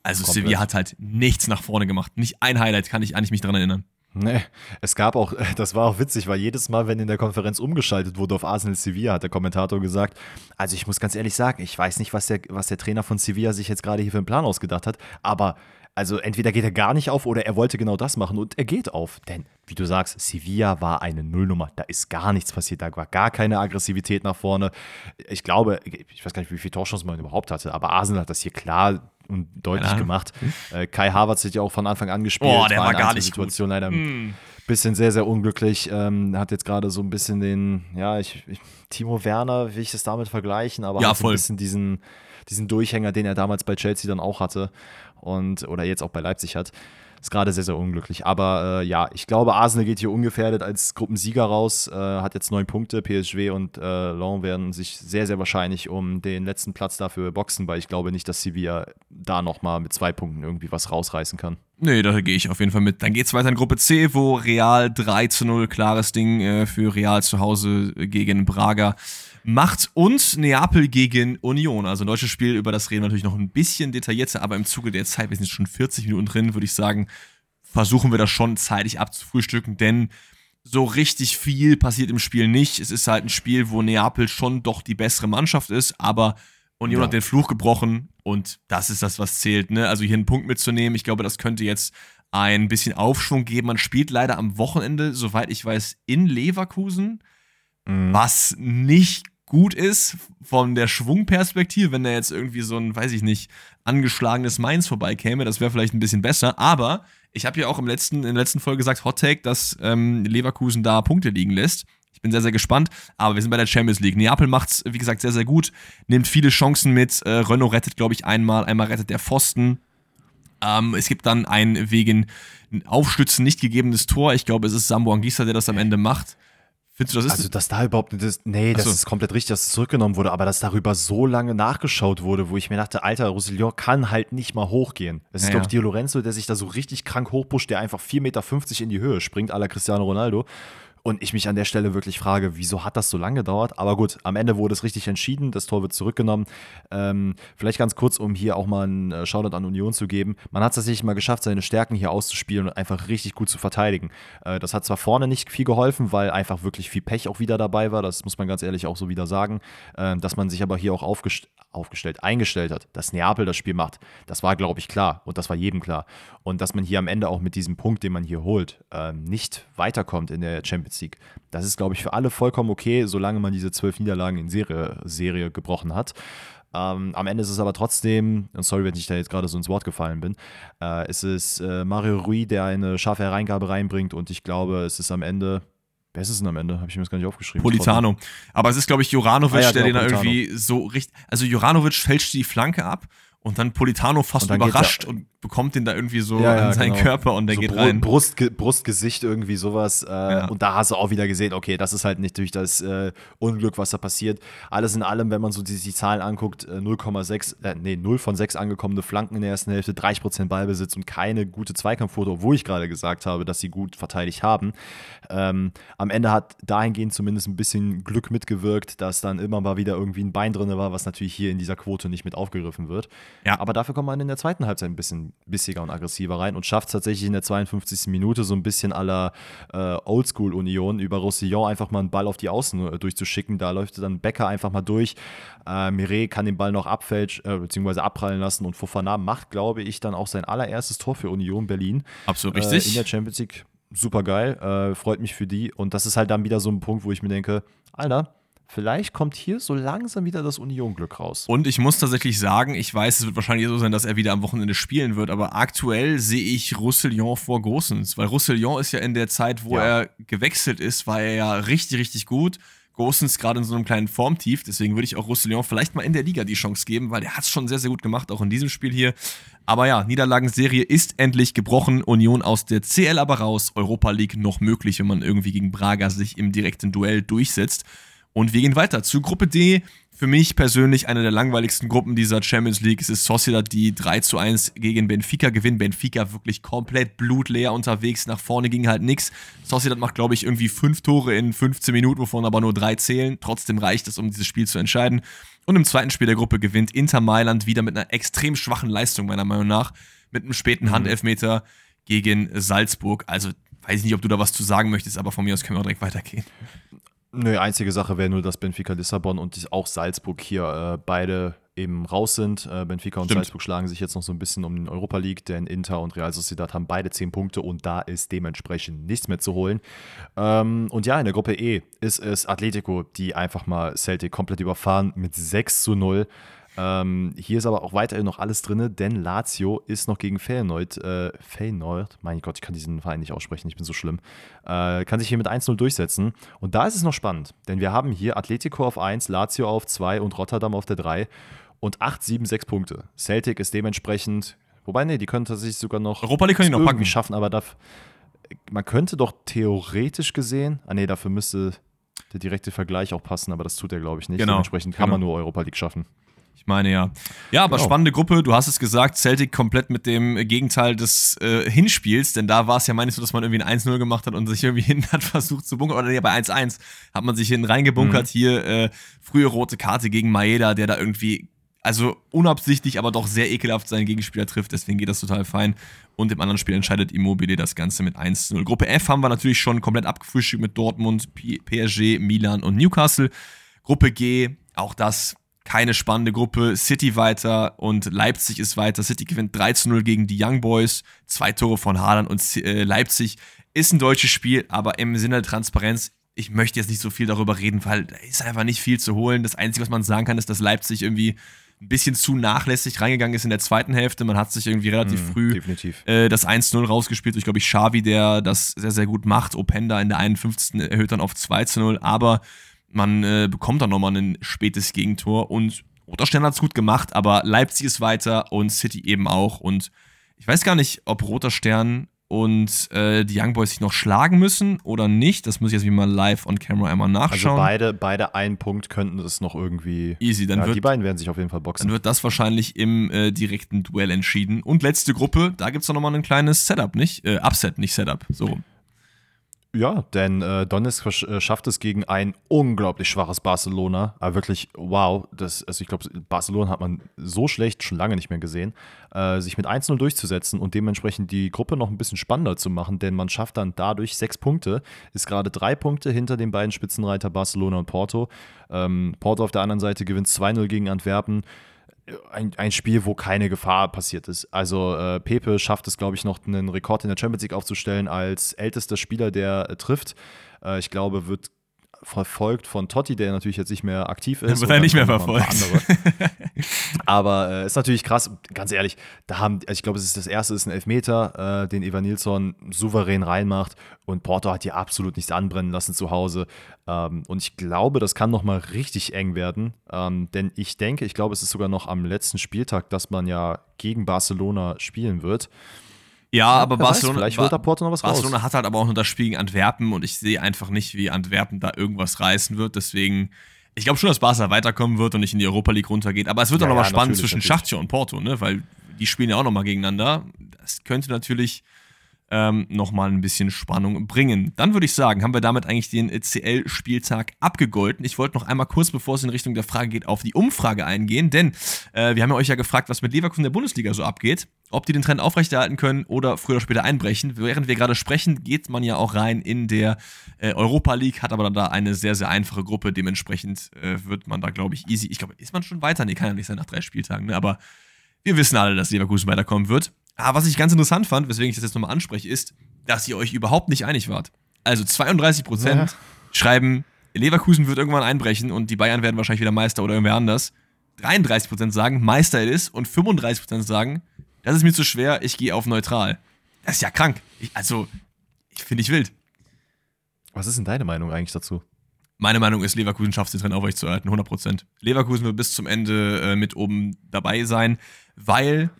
also Komplett. Sevilla hat halt nichts nach vorne gemacht. Nicht ein Highlight kann ich eigentlich mich daran erinnern. Nee, es gab auch, das war auch witzig, weil jedes Mal, wenn in der Konferenz umgeschaltet wurde auf Arsenal Sevilla, hat der Kommentator gesagt, also ich muss ganz ehrlich sagen, ich weiß nicht, was der, was der Trainer von Sevilla sich jetzt gerade hier für einen Plan ausgedacht hat, aber also entweder geht er gar nicht auf oder er wollte genau das machen und er geht auf. Denn, wie du sagst, Sevilla war eine Nullnummer. Da ist gar nichts passiert. Da war gar keine Aggressivität nach vorne. Ich glaube, ich weiß gar nicht, wie viele Torchancen man überhaupt hatte, aber Arsenal hat das hier klar und deutlich gemacht. Äh, Kai Havertz hat ja auch von Anfang an gespielt. Boah, der war, war gar nicht Situation gut. leider mm. bisschen sehr, sehr unglücklich. Ähm, hat jetzt gerade so ein bisschen den, ja, ich, ich, Timo Werner, will ich das damit vergleichen, aber ja, hat so ein bisschen diesen, diesen Durchhänger, den er damals bei Chelsea dann auch hatte und oder jetzt auch bei Leipzig hat. Ist gerade sehr, sehr unglücklich. Aber äh, ja, ich glaube, Arsenal geht hier ungefährdet als Gruppensieger raus, äh, hat jetzt neun Punkte. PSG und äh, Lyon werden sich sehr, sehr wahrscheinlich um den letzten Platz dafür boxen, weil ich glaube nicht, dass Sevilla da nochmal mit zwei Punkten irgendwie was rausreißen kann. Nee, da gehe ich auf jeden Fall mit. Dann geht es weiter in Gruppe C, wo Real 3 zu 0, klares Ding äh, für Real zu Hause gegen Braga macht und Neapel gegen Union. Also ein deutsches Spiel, über das reden wir natürlich noch ein bisschen detaillierter, aber im Zuge der Zeit, wir sind jetzt schon 40 Minuten drin, würde ich sagen, versuchen wir das schon zeitig abzufrühstücken, denn so richtig viel passiert im Spiel nicht. Es ist halt ein Spiel, wo Neapel schon doch die bessere Mannschaft ist, aber Union ja. hat den Fluch gebrochen und das ist das, was zählt. Ne? Also hier einen Punkt mitzunehmen, ich glaube, das könnte jetzt ein bisschen Aufschwung geben. Man spielt leider am Wochenende, soweit ich weiß, in Leverkusen, mhm. was nicht gut ist von der Schwungperspektive, wenn da jetzt irgendwie so ein, weiß ich nicht, angeschlagenes Mainz vorbeikäme, das wäre vielleicht ein bisschen besser. Aber ich habe ja auch im letzten, in der letzten Folge gesagt, Hot Take, dass ähm, Leverkusen da Punkte liegen lässt. Ich bin sehr, sehr gespannt, aber wir sind bei der Champions League. Neapel macht es, wie gesagt, sehr, sehr gut, nimmt viele Chancen mit. Äh, Renault rettet, glaube ich, einmal, einmal rettet der Pfosten. Ähm, es gibt dann ein wegen Aufstützen nicht gegebenes Tor. Ich glaube, es ist Sambo Anguissa, der das am Ende macht. Findest du, das ist. Also, dass da überhaupt nicht. Nee, das so. ist komplett richtig, dass es zurückgenommen wurde, aber dass darüber so lange nachgeschaut wurde, wo ich mir dachte, Alter, Roussillon kann halt nicht mal hochgehen. Es ist, ja, glaube ich, Di Lorenzo, der sich da so richtig krank hochpusht, der einfach 4,50 Meter in die Höhe springt, à la Cristiano Ronaldo. Und ich mich an der Stelle wirklich frage, wieso hat das so lange gedauert? Aber gut, am Ende wurde es richtig entschieden. Das Tor wird zurückgenommen. Ähm, vielleicht ganz kurz, um hier auch mal einen äh, Shoutout an Union zu geben. Man hat es tatsächlich mal geschafft, seine Stärken hier auszuspielen und einfach richtig gut zu verteidigen. Äh, das hat zwar vorne nicht viel geholfen, weil einfach wirklich viel Pech auch wieder dabei war. Das muss man ganz ehrlich auch so wieder sagen. Äh, dass man sich aber hier auch aufgest aufgestellt, eingestellt hat, dass Neapel das Spiel macht. Das war, glaube ich, klar. Und das war jedem klar. Und dass man hier am Ende auch mit diesem Punkt, den man hier holt, ähm, nicht weiterkommt in der Champions Champions League. Das ist, glaube ich, für alle vollkommen okay, solange man diese zwölf Niederlagen in Serie, Serie gebrochen hat. Ähm, am Ende ist es aber trotzdem, und sorry, wenn ich da jetzt gerade so ins Wort gefallen bin, äh, es ist äh, Mario Rui, der eine scharfe Hereingabe reinbringt und ich glaube, es ist am Ende Wer ist es denn am Ende? Habe ich mir das gar nicht aufgeschrieben. Politano. Aber es ist, glaube ich, Joranovic, ah, ja, der genau, den da irgendwie so richtig. Also Joranovic fälscht die Flanke ab und dann Politano fast überrascht und bekommt den da irgendwie so ja, ja, an seinen genau. Körper und der so geht rein. Brust, Brustgesicht irgendwie sowas. Äh, ja. Und da hast du auch wieder gesehen, okay, das ist halt nicht durch das äh, Unglück, was da passiert. Alles in allem, wenn man so die, die Zahlen anguckt, 0,6, äh, äh, nee, 0 von 6 angekommene Flanken in der ersten Hälfte, 30% Ballbesitz und keine gute Zweikampfquote, obwohl ich gerade gesagt habe, dass sie gut verteidigt haben. Ähm, am Ende hat dahingehend zumindest ein bisschen Glück mitgewirkt, dass dann immer mal wieder irgendwie ein Bein drin war, was natürlich hier in dieser Quote nicht mit aufgegriffen wird. Ja. Aber dafür kommt man in der zweiten Halbzeit ein bisschen bissiger und aggressiver rein und schafft es tatsächlich in der 52. Minute so ein bisschen aller äh, Oldschool-Union über Roussillon einfach mal einen Ball auf die Außen äh, durchzuschicken. Da läuft dann Becker einfach mal durch. Äh, Mireille kann den Ball noch abfälschen, äh, beziehungsweise abprallen lassen und Fofana macht, glaube ich, dann auch sein allererstes Tor für Union Berlin. Absolut richtig. Äh, in der Champions League. Super geil, äh, freut mich für die. Und das ist halt dann wieder so ein Punkt, wo ich mir denke, Alter, Vielleicht kommt hier so langsam wieder das Union-Glück raus. Und ich muss tatsächlich sagen, ich weiß, es wird wahrscheinlich so sein, dass er wieder am Wochenende spielen wird, aber aktuell sehe ich Roussillon vor Gosens, weil Roussillon ist ja in der Zeit, wo ja. er gewechselt ist, war er ja richtig, richtig gut. Gosens gerade in so einem kleinen Formtief, deswegen würde ich auch Roussillon vielleicht mal in der Liga die Chance geben, weil er hat es schon sehr, sehr gut gemacht, auch in diesem Spiel hier. Aber ja, Niederlagenserie ist endlich gebrochen. Union aus der CL aber raus. Europa League noch möglich, wenn man irgendwie gegen Braga sich im direkten Duell durchsetzt. Und wir gehen weiter zu Gruppe D. Für mich persönlich eine der langweiligsten Gruppen dieser Champions League. Es ist Sociedad, die 3 zu 1 gegen Benfica gewinnt. Benfica wirklich komplett blutleer unterwegs. Nach vorne ging halt nichts. Sociedad macht, glaube ich, irgendwie fünf Tore in 15 Minuten, wovon aber nur drei zählen. Trotzdem reicht es, um dieses Spiel zu entscheiden. Und im zweiten Spiel der Gruppe gewinnt Inter Mailand wieder mit einer extrem schwachen Leistung, meiner Meinung nach. Mit einem späten mhm. Handelfmeter gegen Salzburg. Also, weiß ich nicht, ob du da was zu sagen möchtest, aber von mir aus können wir auch direkt weitergehen. Nö, einzige Sache wäre nur, dass Benfica Lissabon und auch Salzburg hier äh, beide eben raus sind. Äh, Benfica und Stimmt. Salzburg schlagen sich jetzt noch so ein bisschen um den Europa League, denn Inter und Real Sociedad haben beide zehn Punkte und da ist dementsprechend nichts mehr zu holen. Ähm, und ja, in der Gruppe E ist es Atletico, die einfach mal Celtic komplett überfahren mit 6 zu 0. Ähm, hier ist aber auch weiterhin noch alles drin, denn Lazio ist noch gegen Feyenoord, äh, Feyenoord, mein Gott, ich kann diesen Verein nicht aussprechen, ich bin so schlimm, äh, kann sich hier mit 1-0 durchsetzen. Und da ist es noch spannend, denn wir haben hier Atletico auf 1, Lazio auf 2 und Rotterdam auf der 3 und 8, 7, 6 Punkte. Celtic ist dementsprechend, wobei, nee, die können tatsächlich sogar noch Europa League können die noch packen. schaffen, aber darf, man könnte doch theoretisch gesehen, ah nee, dafür müsste der direkte Vergleich auch passen, aber das tut er, glaube ich, nicht. Genau. Dementsprechend kann Genau. man nur Europa League schaffen. Ich meine ja. Ja, aber Genau. spannende Gruppe. Du hast es gesagt, Celtic komplett mit dem Gegenteil des äh, Hinspiels, denn da war es ja meines so, dass man irgendwie ein 1-0 gemacht hat und sich irgendwie hinten hat versucht zu bunkern. Oder nee, bei 1-1 hat man sich hinten reingebunkert. Hier äh, frühe rote Karte gegen Maeda, der da irgendwie, also unabsichtlich, aber doch sehr ekelhaft seinen Gegenspieler trifft. Deswegen geht das total fein. Und im anderen Spiel entscheidet Immobile das Ganze mit 1-0. Gruppe F haben wir natürlich schon komplett abgefrühstückt mit Dortmund, PSG, Milan und Newcastle. Gruppe G, auch das keine spannende Gruppe. City weiter und Leipzig ist weiter. City gewinnt 3 zu 0 gegen die Young Boys. Zwei Tore von Haaland und äh, Leipzig ist ein deutsches Spiel, aber im Sinne der Transparenz, ich möchte jetzt nicht so viel darüber reden, weil da ist einfach nicht viel zu holen. Das Einzige, was man sagen kann, ist, dass Leipzig irgendwie ein bisschen zu nachlässig reingegangen ist in der zweiten Hälfte. Man hat sich irgendwie relativ Mhm, früh Definitiv. äh, das 1-0 rausgespielt. Ich glaube, ich Xavi, der das sehr, sehr gut macht. Openda in der 51. erhöht dann auf 2 zu 0. Aber man äh, bekommt dann nochmal ein spätes Gegentor. Und Roter Stern hat es gut gemacht, aber Leipzig ist weiter und City eben auch. Und ich weiß gar nicht, ob Roter Stern und äh, die Young Boys sich noch schlagen müssen oder nicht. Das muss ich jetzt wie mal live on camera einmal Also nachschauen. beide, beide einen Punkt könnten es noch irgendwie. Easy, dann ja, wird die beiden werden sich auf jeden Fall boxen. Dann wird das wahrscheinlich im äh, direkten Duell entschieden. Und letzte Gruppe, da gibt es nochmal ein kleines Setup, nicht? Äh, Upset, nicht Setup. So. Ja, denn äh, Donetsk äh, schafft es gegen ein unglaublich schwaches Barcelona. Aber wirklich, wow. Das, also ich glaube, Barcelona hat man so schlecht schon lange nicht mehr gesehen. Äh, sich mit 1-0 durchzusetzen und dementsprechend die Gruppe noch ein bisschen spannender zu machen, denn man schafft dann dadurch sechs Punkte, ist gerade drei Punkte hinter den beiden Spitzenreiter Barcelona und Porto. Ähm, Porto auf der anderen Seite gewinnt 2-0 gegen Antwerpen. Ein, ein Spiel, wo keine Gefahr passiert ist. Also äh, Pepe schafft es, glaube ich, noch einen Rekord in der Champions League aufzustellen als ältester Spieler, der äh, trifft. Äh, ich glaube, wird verfolgt von Totti, der natürlich jetzt nicht mehr aktiv ist. Wird er nicht mehr verfolgt. Aber äh, ist natürlich krass, ganz ehrlich, da haben, also ich glaube, es ist das erste ist ein Elfmeter, äh, den Evan Nilsson souverän reinmacht und Porto hat hier absolut nichts anbrennen lassen zu Hause. Ähm, und ich glaube, das kann nochmal richtig eng werden, ähm, denn ich denke, ich glaube, es ist sogar noch am letzten Spieltag, dass man ja gegen Barcelona spielen wird. Ja, aber weiß, Barcelona, vielleicht holt da Porto noch was Barcelona raus. hat halt aber auch nur das Spiel gegen Antwerpen und ich sehe einfach nicht, wie Antwerpen da irgendwas reißen wird. Deswegen, ich glaube schon, dass Barca weiterkommen wird und nicht in die Europa League runtergeht. Aber es wird Ja, auch nochmal ja, spannend natürlich, zwischen natürlich. Schachtja und Porto, ne? Weil die spielen ja auch nochmal gegeneinander. Das könnte natürlich ähm, nochmal ein bisschen Spannung bringen. Dann würde ich sagen, haben wir damit eigentlich den CL-Spieltag abgegolten. Ich wollte noch einmal kurz, bevor es in Richtung der Frage geht, auf die Umfrage eingehen, denn äh, wir haben ja euch ja gefragt, was mit Leverkusen der Bundesliga so abgeht, ob die den Trend aufrechterhalten können oder früher oder später einbrechen. Während wir gerade sprechen, geht man ja auch rein in der äh, Europa League, hat aber dann da eine sehr, sehr einfache Gruppe. Dementsprechend äh, wird man da, glaube ich, easy. Ich glaube, ist man schon weiter? Nee, kann ja nicht sein nach drei Spieltagen, ne? aber wir wissen alle, dass Leverkusen weiterkommen wird. Aber was ich ganz interessant fand, weswegen ich das jetzt nochmal anspreche, ist, dass ihr euch überhaupt nicht einig wart. Also 32 Prozent Ja. schreiben, Leverkusen wird irgendwann einbrechen und die Bayern werden wahrscheinlich wieder Meister oder irgendwer anders. 33 Prozent sagen, Meister it is und 35 Prozent sagen, das ist mir zu schwer, ich gehe auf neutral. Das ist ja krank. Ich, also, ich finde ich wild. Was ist denn deine Meinung eigentlich dazu? Meine Meinung ist, Leverkusen schafft es, den Trend aufrechtzuerhalten, 100%. Leverkusen wird bis zum Ende äh, mit oben dabei sein, weil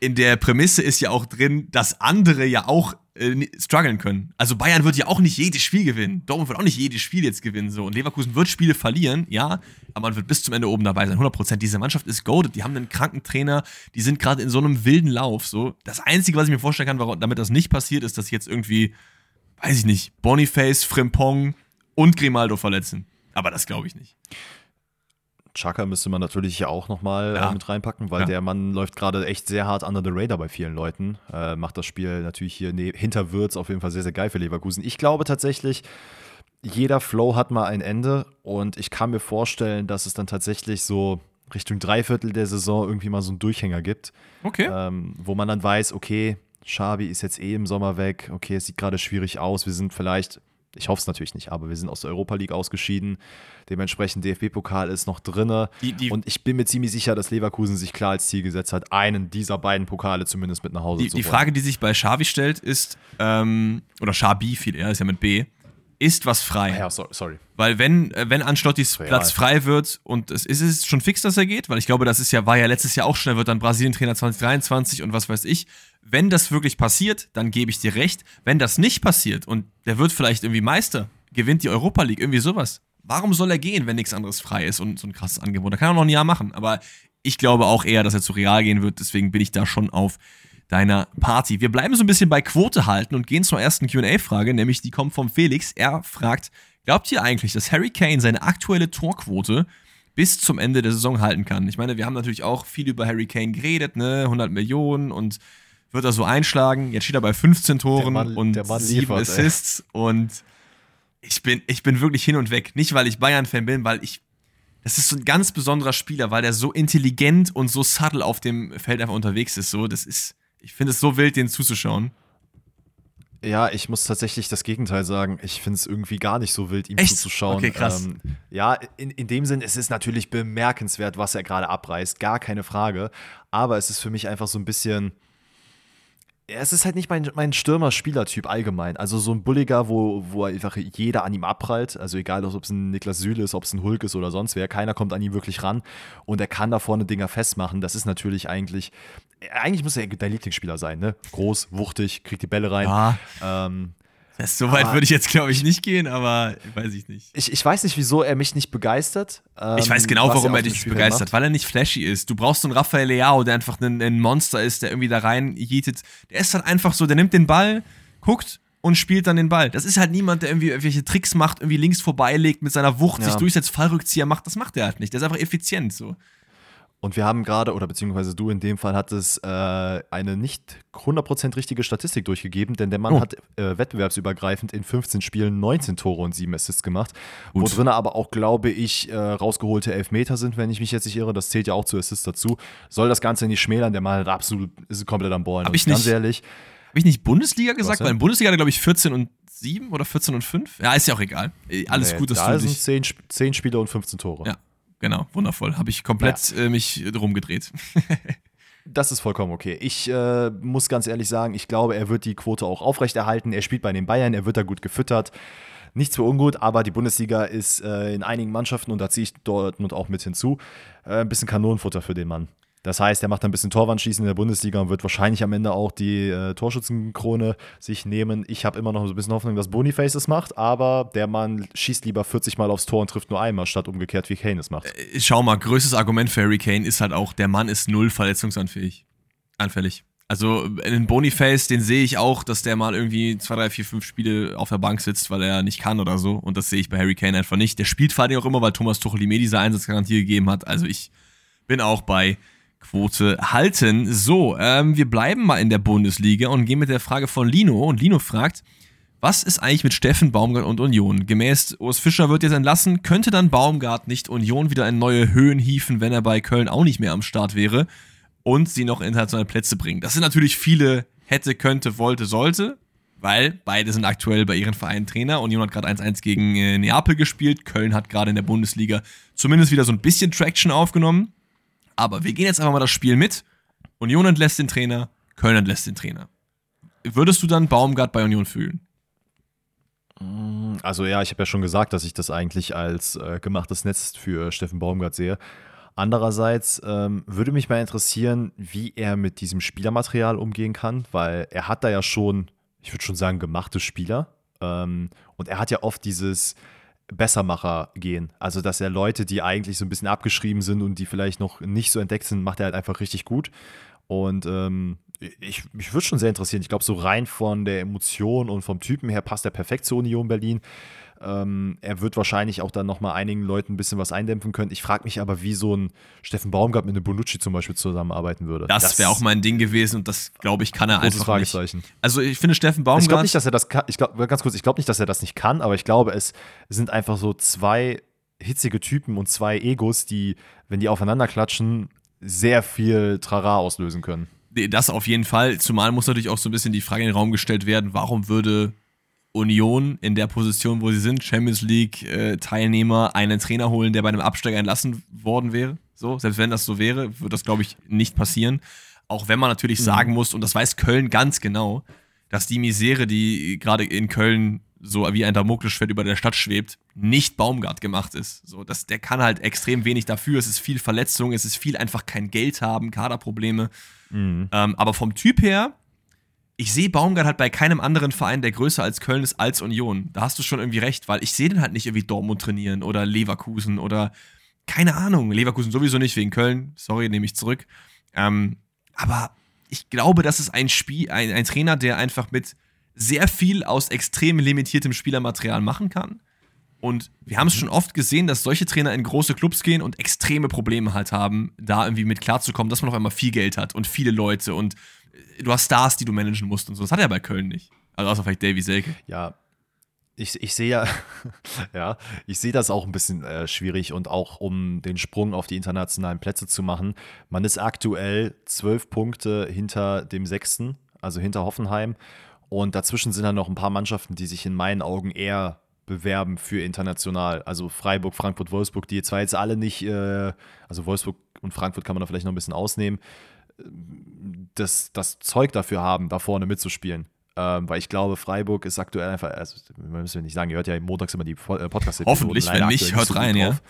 in der Prämisse ist ja auch drin, dass andere ja auch äh, strugglen können. Also Bayern wird ja auch nicht jedes Spiel gewinnen. Dortmund wird auch nicht jedes Spiel jetzt gewinnen. So. Und Leverkusen wird Spiele verlieren, ja, aber man wird bis zum Ende oben dabei sein. 100%. Diese Mannschaft ist goaded. Die haben einen kranken Trainer. Die sind gerade in so einem wilden Lauf. So. Das Einzige, was ich mir vorstellen kann, warum, damit das nicht passiert, ist, dass jetzt irgendwie, weiß ich nicht, Boniface, Frimpong und Grimaldo verletzen. Aber das glaube ich nicht. Chaka müsste man natürlich ja auch nochmal Ja. äh, mit reinpacken, weil Ja. der Mann läuft gerade echt sehr hart under the radar bei vielen Leuten. Äh, macht das Spiel natürlich hier ne hinter Würz auf jeden Fall sehr, sehr geil für Leverkusen. Ich glaube tatsächlich, jeder Flow hat mal ein Ende und ich kann mir vorstellen, dass es dann tatsächlich so Richtung Dreiviertel der Saison irgendwie mal so einen Durchhänger gibt, Okay. ähm, wo man dann weiß, okay, Xabi ist jetzt eh im Sommer weg, okay, es sieht gerade schwierig aus, wir sind vielleicht ich hoffe es natürlich nicht, aber wir sind aus der Europa League ausgeschieden. Dementsprechend DFB-Pokal ist noch die, und ich bin mir ziemlich sicher, dass Leverkusen sich klar als Ziel gesetzt hat, einen dieser beiden Pokale zumindest mit nach Hause die, zu holen. Die Frage, die sich bei Xavi stellt, ist, ähm, oder Xabi viel eher, ist ja mit B, ist was frei. Ja, sorry. Weil wenn, äh, wenn Anstottis Platz frei wird und es ist es schon fix, dass er geht, weil ich glaube, das ist ja, war ja letztes Jahr auch schon, er wird dann Brasilien-Trainer 2023 und was weiß ich. Wenn das wirklich passiert, dann gebe ich dir recht. Wenn das nicht passiert und der wird vielleicht irgendwie Meister, gewinnt die Europa League, irgendwie sowas. Warum soll er gehen, wenn nichts anderes frei ist und so ein krasses Angebot? Da kann er noch ein Jahr machen. Aber ich glaube auch eher, dass er zu Real gehen wird. Deswegen bin ich da schon auf deiner Party. Wir bleiben so ein bisschen bei Quote halten und gehen zur ersten QA-Frage, nämlich die kommt vom Felix. Er fragt: Glaubt ihr eigentlich, dass Harry Kane seine aktuelle Torquote bis zum Ende der Saison halten kann? Ich meine, wir haben natürlich auch viel über Harry Kane geredet, ne? 100 Millionen und wird er so einschlagen. Jetzt steht er bei 15 Toren Mann, und 7 Assists ey. und ich bin, ich bin wirklich hin und weg. Nicht, weil ich Bayern-Fan bin, weil ich. Das ist so ein ganz besonderer Spieler, weil der so intelligent und so subtle auf dem Feld einfach unterwegs ist. So, das ist ich finde es so wild, den zuzuschauen. Ja, ich muss tatsächlich das Gegenteil sagen. Ich finde es irgendwie gar nicht so wild, ihm Echt? zuzuschauen. Okay, krass. Ähm, ja, in, in dem Sinn, es ist natürlich bemerkenswert, was er gerade abreißt, gar keine Frage. Aber es ist für mich einfach so ein bisschen es ist halt nicht mein, mein Stürmer-Spielertyp allgemein. Also so ein Bulliger, wo, wo einfach jeder an ihm abprallt. Also egal, ob es ein Niklas Süle ist, ob es ein Hulk ist oder sonst wer. Keiner kommt an ihm wirklich ran. Und er kann da vorne Dinger festmachen. Das ist natürlich eigentlich, eigentlich muss er dein Lieblingsspieler sein, ne? Groß, wuchtig, kriegt die Bälle rein. Ja. Ähm, so weit würde ich jetzt, glaube ich, nicht gehen, aber weiß ich nicht. Ich, ich weiß nicht, wieso er mich nicht begeistert. Ähm, ich weiß genau, warum er, dich nicht begeistert, macht. weil er nicht flashy ist. Du brauchst so einen Raphael Leao, der einfach ein, ein Monster ist, der irgendwie da rein jietet. Der ist dann einfach so, der nimmt den Ball, guckt und spielt dann den Ball. Das ist halt niemand, der irgendwie irgendwelche Tricks macht, irgendwie links vorbeilegt, mit seiner Wucht ja. sich durchsetzt, Fallrückzieher macht. Das macht er halt nicht. Der ist einfach effizient so. Und wir haben gerade, oder beziehungsweise du in dem Fall hattest äh, eine nicht 100% richtige Statistik durchgegeben, denn der Mann oh. hat äh, wettbewerbsübergreifend in 15 Spielen 19 Tore und 7 Assists gemacht. Gut. Wo drin aber auch, glaube ich, äh, rausgeholte Elfmeter sind, wenn ich mich jetzt nicht irre. Das zählt ja auch zu Assists dazu. Soll das Ganze nicht schmälern, der Mann hat absolut, ist komplett am Ballen. Hab ich nicht, ganz ehrlich. Habe ich nicht Bundesliga gesagt? Weil in Bundesliga hat er, glaube ich, 14 und 7 oder 14 und 5. Ja, ist ja auch egal. Alles nee, gut, dass da du sind 10, 10 Spiele und 15 Tore. Ja, genau, wundervoll. Habe ich komplett ja. äh, mich rumgedreht. das ist vollkommen okay. Ich äh, muss ganz ehrlich sagen, ich glaube, er wird die Quote auch aufrechterhalten. Er spielt bei den Bayern, er wird da gut gefüttert. Nichts für ungut, aber die Bundesliga ist äh, in einigen Mannschaften, und da ziehe ich Dortmund auch mit hinzu, äh, ein bisschen Kanonenfutter für den Mann. Das heißt, er macht ein bisschen Torwandschießen in der Bundesliga und wird wahrscheinlich am Ende auch die äh, Torschützenkrone sich nehmen. Ich habe immer noch so ein bisschen Hoffnung, dass Boniface es macht, aber der Mann schießt lieber 40 Mal aufs Tor und trifft nur einmal, statt umgekehrt, wie Kane es macht. Äh, schau mal, größtes Argument für Harry Kane ist halt auch, der Mann ist null verletzungsanfällig. Anfällig. Also in Boniface, den sehe ich auch, dass der mal irgendwie zwei, drei, vier, fünf Spiele auf der Bank sitzt, weil er nicht kann oder so. Und das sehe ich bei Harry Kane einfach nicht. Der spielt vor allem auch immer, weil Thomas Tuchel ihm diese Einsatzgarantie gegeben hat. Also ich bin auch bei Quote halten. So, ähm, wir bleiben mal in der Bundesliga und gehen mit der Frage von Lino. Und Lino fragt, was ist eigentlich mit Steffen Baumgart und Union? Gemäß Urs Fischer wird jetzt entlassen. Könnte dann Baumgart nicht Union wieder in neue Höhen hieven, wenn er bei Köln auch nicht mehr am Start wäre und sie noch internationale Plätze bringen? Das sind natürlich viele hätte, könnte, wollte, sollte, weil beide sind aktuell bei ihren Vereinen Trainer. Union hat gerade 1-1 gegen äh, Neapel gespielt. Köln hat gerade in der Bundesliga zumindest wieder so ein bisschen Traction aufgenommen. Aber wir gehen jetzt einfach mal das Spiel mit. Union entlässt den Trainer, Köln entlässt den Trainer. Würdest du dann Baumgart bei Union fühlen? Mm, also ja, ich habe ja schon gesagt, dass ich das eigentlich als äh, gemachtes Netz für Steffen Baumgart sehe. Andererseits ähm, würde mich mal interessieren, wie er mit diesem Spielermaterial umgehen kann, weil er hat da ja schon, ich würde schon sagen, gemachte Spieler. Ähm, und er hat ja oft dieses, Bessermacher gehen. Also, dass er Leute, die eigentlich so ein bisschen abgeschrieben sind und die vielleicht noch nicht so entdeckt sind, macht er halt einfach richtig gut. Und ähm, ich, mich würde schon sehr interessieren. Ich glaube, so rein von der Emotion und vom Typen her passt er perfekt zur Union Berlin. Ähm, er wird wahrscheinlich auch dann nochmal einigen Leuten ein bisschen was eindämpfen können. Ich frage mich aber, wie so ein Steffen Baumgart mit einem Bonucci zum Beispiel zusammenarbeiten würde. Das, das wäre auch mein Ding gewesen und das, glaube ich, kann er einfach Fragezeichen. nicht. Also ich finde Steffen Baumgart... Ich glaube nicht, dass er das kann. Ich glaube, ganz kurz, ich glaube nicht, dass er das nicht kann, aber ich glaube, es sind einfach so zwei hitzige Typen und zwei Egos, die, wenn die aufeinander klatschen, sehr viel Trara auslösen können. Das auf jeden Fall. Zumal muss natürlich auch so ein bisschen die Frage in den Raum gestellt werden, warum würde Union in der Position, wo sie sind, Champions League-Teilnehmer, äh, einen Trainer holen, der bei einem Absteiger entlassen worden wäre. So, selbst wenn das so wäre, würde das, glaube ich, nicht passieren. Auch wenn man natürlich mhm. sagen muss, und das weiß Köln ganz genau, dass die Misere, die gerade in Köln so wie ein Damoklesschwert über der Stadt schwebt, nicht Baumgart gemacht ist. So, das, der kann halt extrem wenig dafür. Es ist viel Verletzung, es ist viel einfach kein Geld haben, Kaderprobleme. Mhm. Ähm, aber vom Typ her, ich sehe Baumgart halt bei keinem anderen Verein, der größer als Köln ist, als Union. Da hast du schon irgendwie recht, weil ich sehe den halt nicht irgendwie Dortmund trainieren oder Leverkusen oder keine Ahnung. Leverkusen sowieso nicht wegen Köln. Sorry, nehme ich zurück. Ähm, aber ich glaube, das ist ein Spiel, ein, ein Trainer, der einfach mit sehr viel aus extrem limitiertem Spielermaterial machen kann. Und wir haben es schon oft gesehen, dass solche Trainer in große Clubs gehen und extreme Probleme halt haben, da irgendwie mit klarzukommen, dass man auf einmal viel Geld hat und viele Leute und du hast Stars, die du managen musst und so. Das hat er bei Köln nicht. Also außer vielleicht Davy Selke. Ja, ich, ich sehe ja, ja, ich sehe das auch ein bisschen äh, schwierig und auch um den Sprung auf die internationalen Plätze zu machen. Man ist aktuell zwölf Punkte hinter dem Sechsten, also hinter Hoffenheim. Und dazwischen sind dann noch ein paar Mannschaften, die sich in meinen Augen eher bewerben für international. Also Freiburg, Frankfurt, Wolfsburg, die zwar jetzt alle nicht, äh, also Wolfsburg und Frankfurt kann man da vielleicht noch ein bisschen ausnehmen, das, das Zeug dafür haben, da vorne mitzuspielen. Ähm, weil ich glaube, Freiburg ist aktuell einfach, also wir müssen nicht sagen, ihr hört ja montags immer die äh, podcast Hoffentlich, wenn nicht, hört rein, ja. Drauf.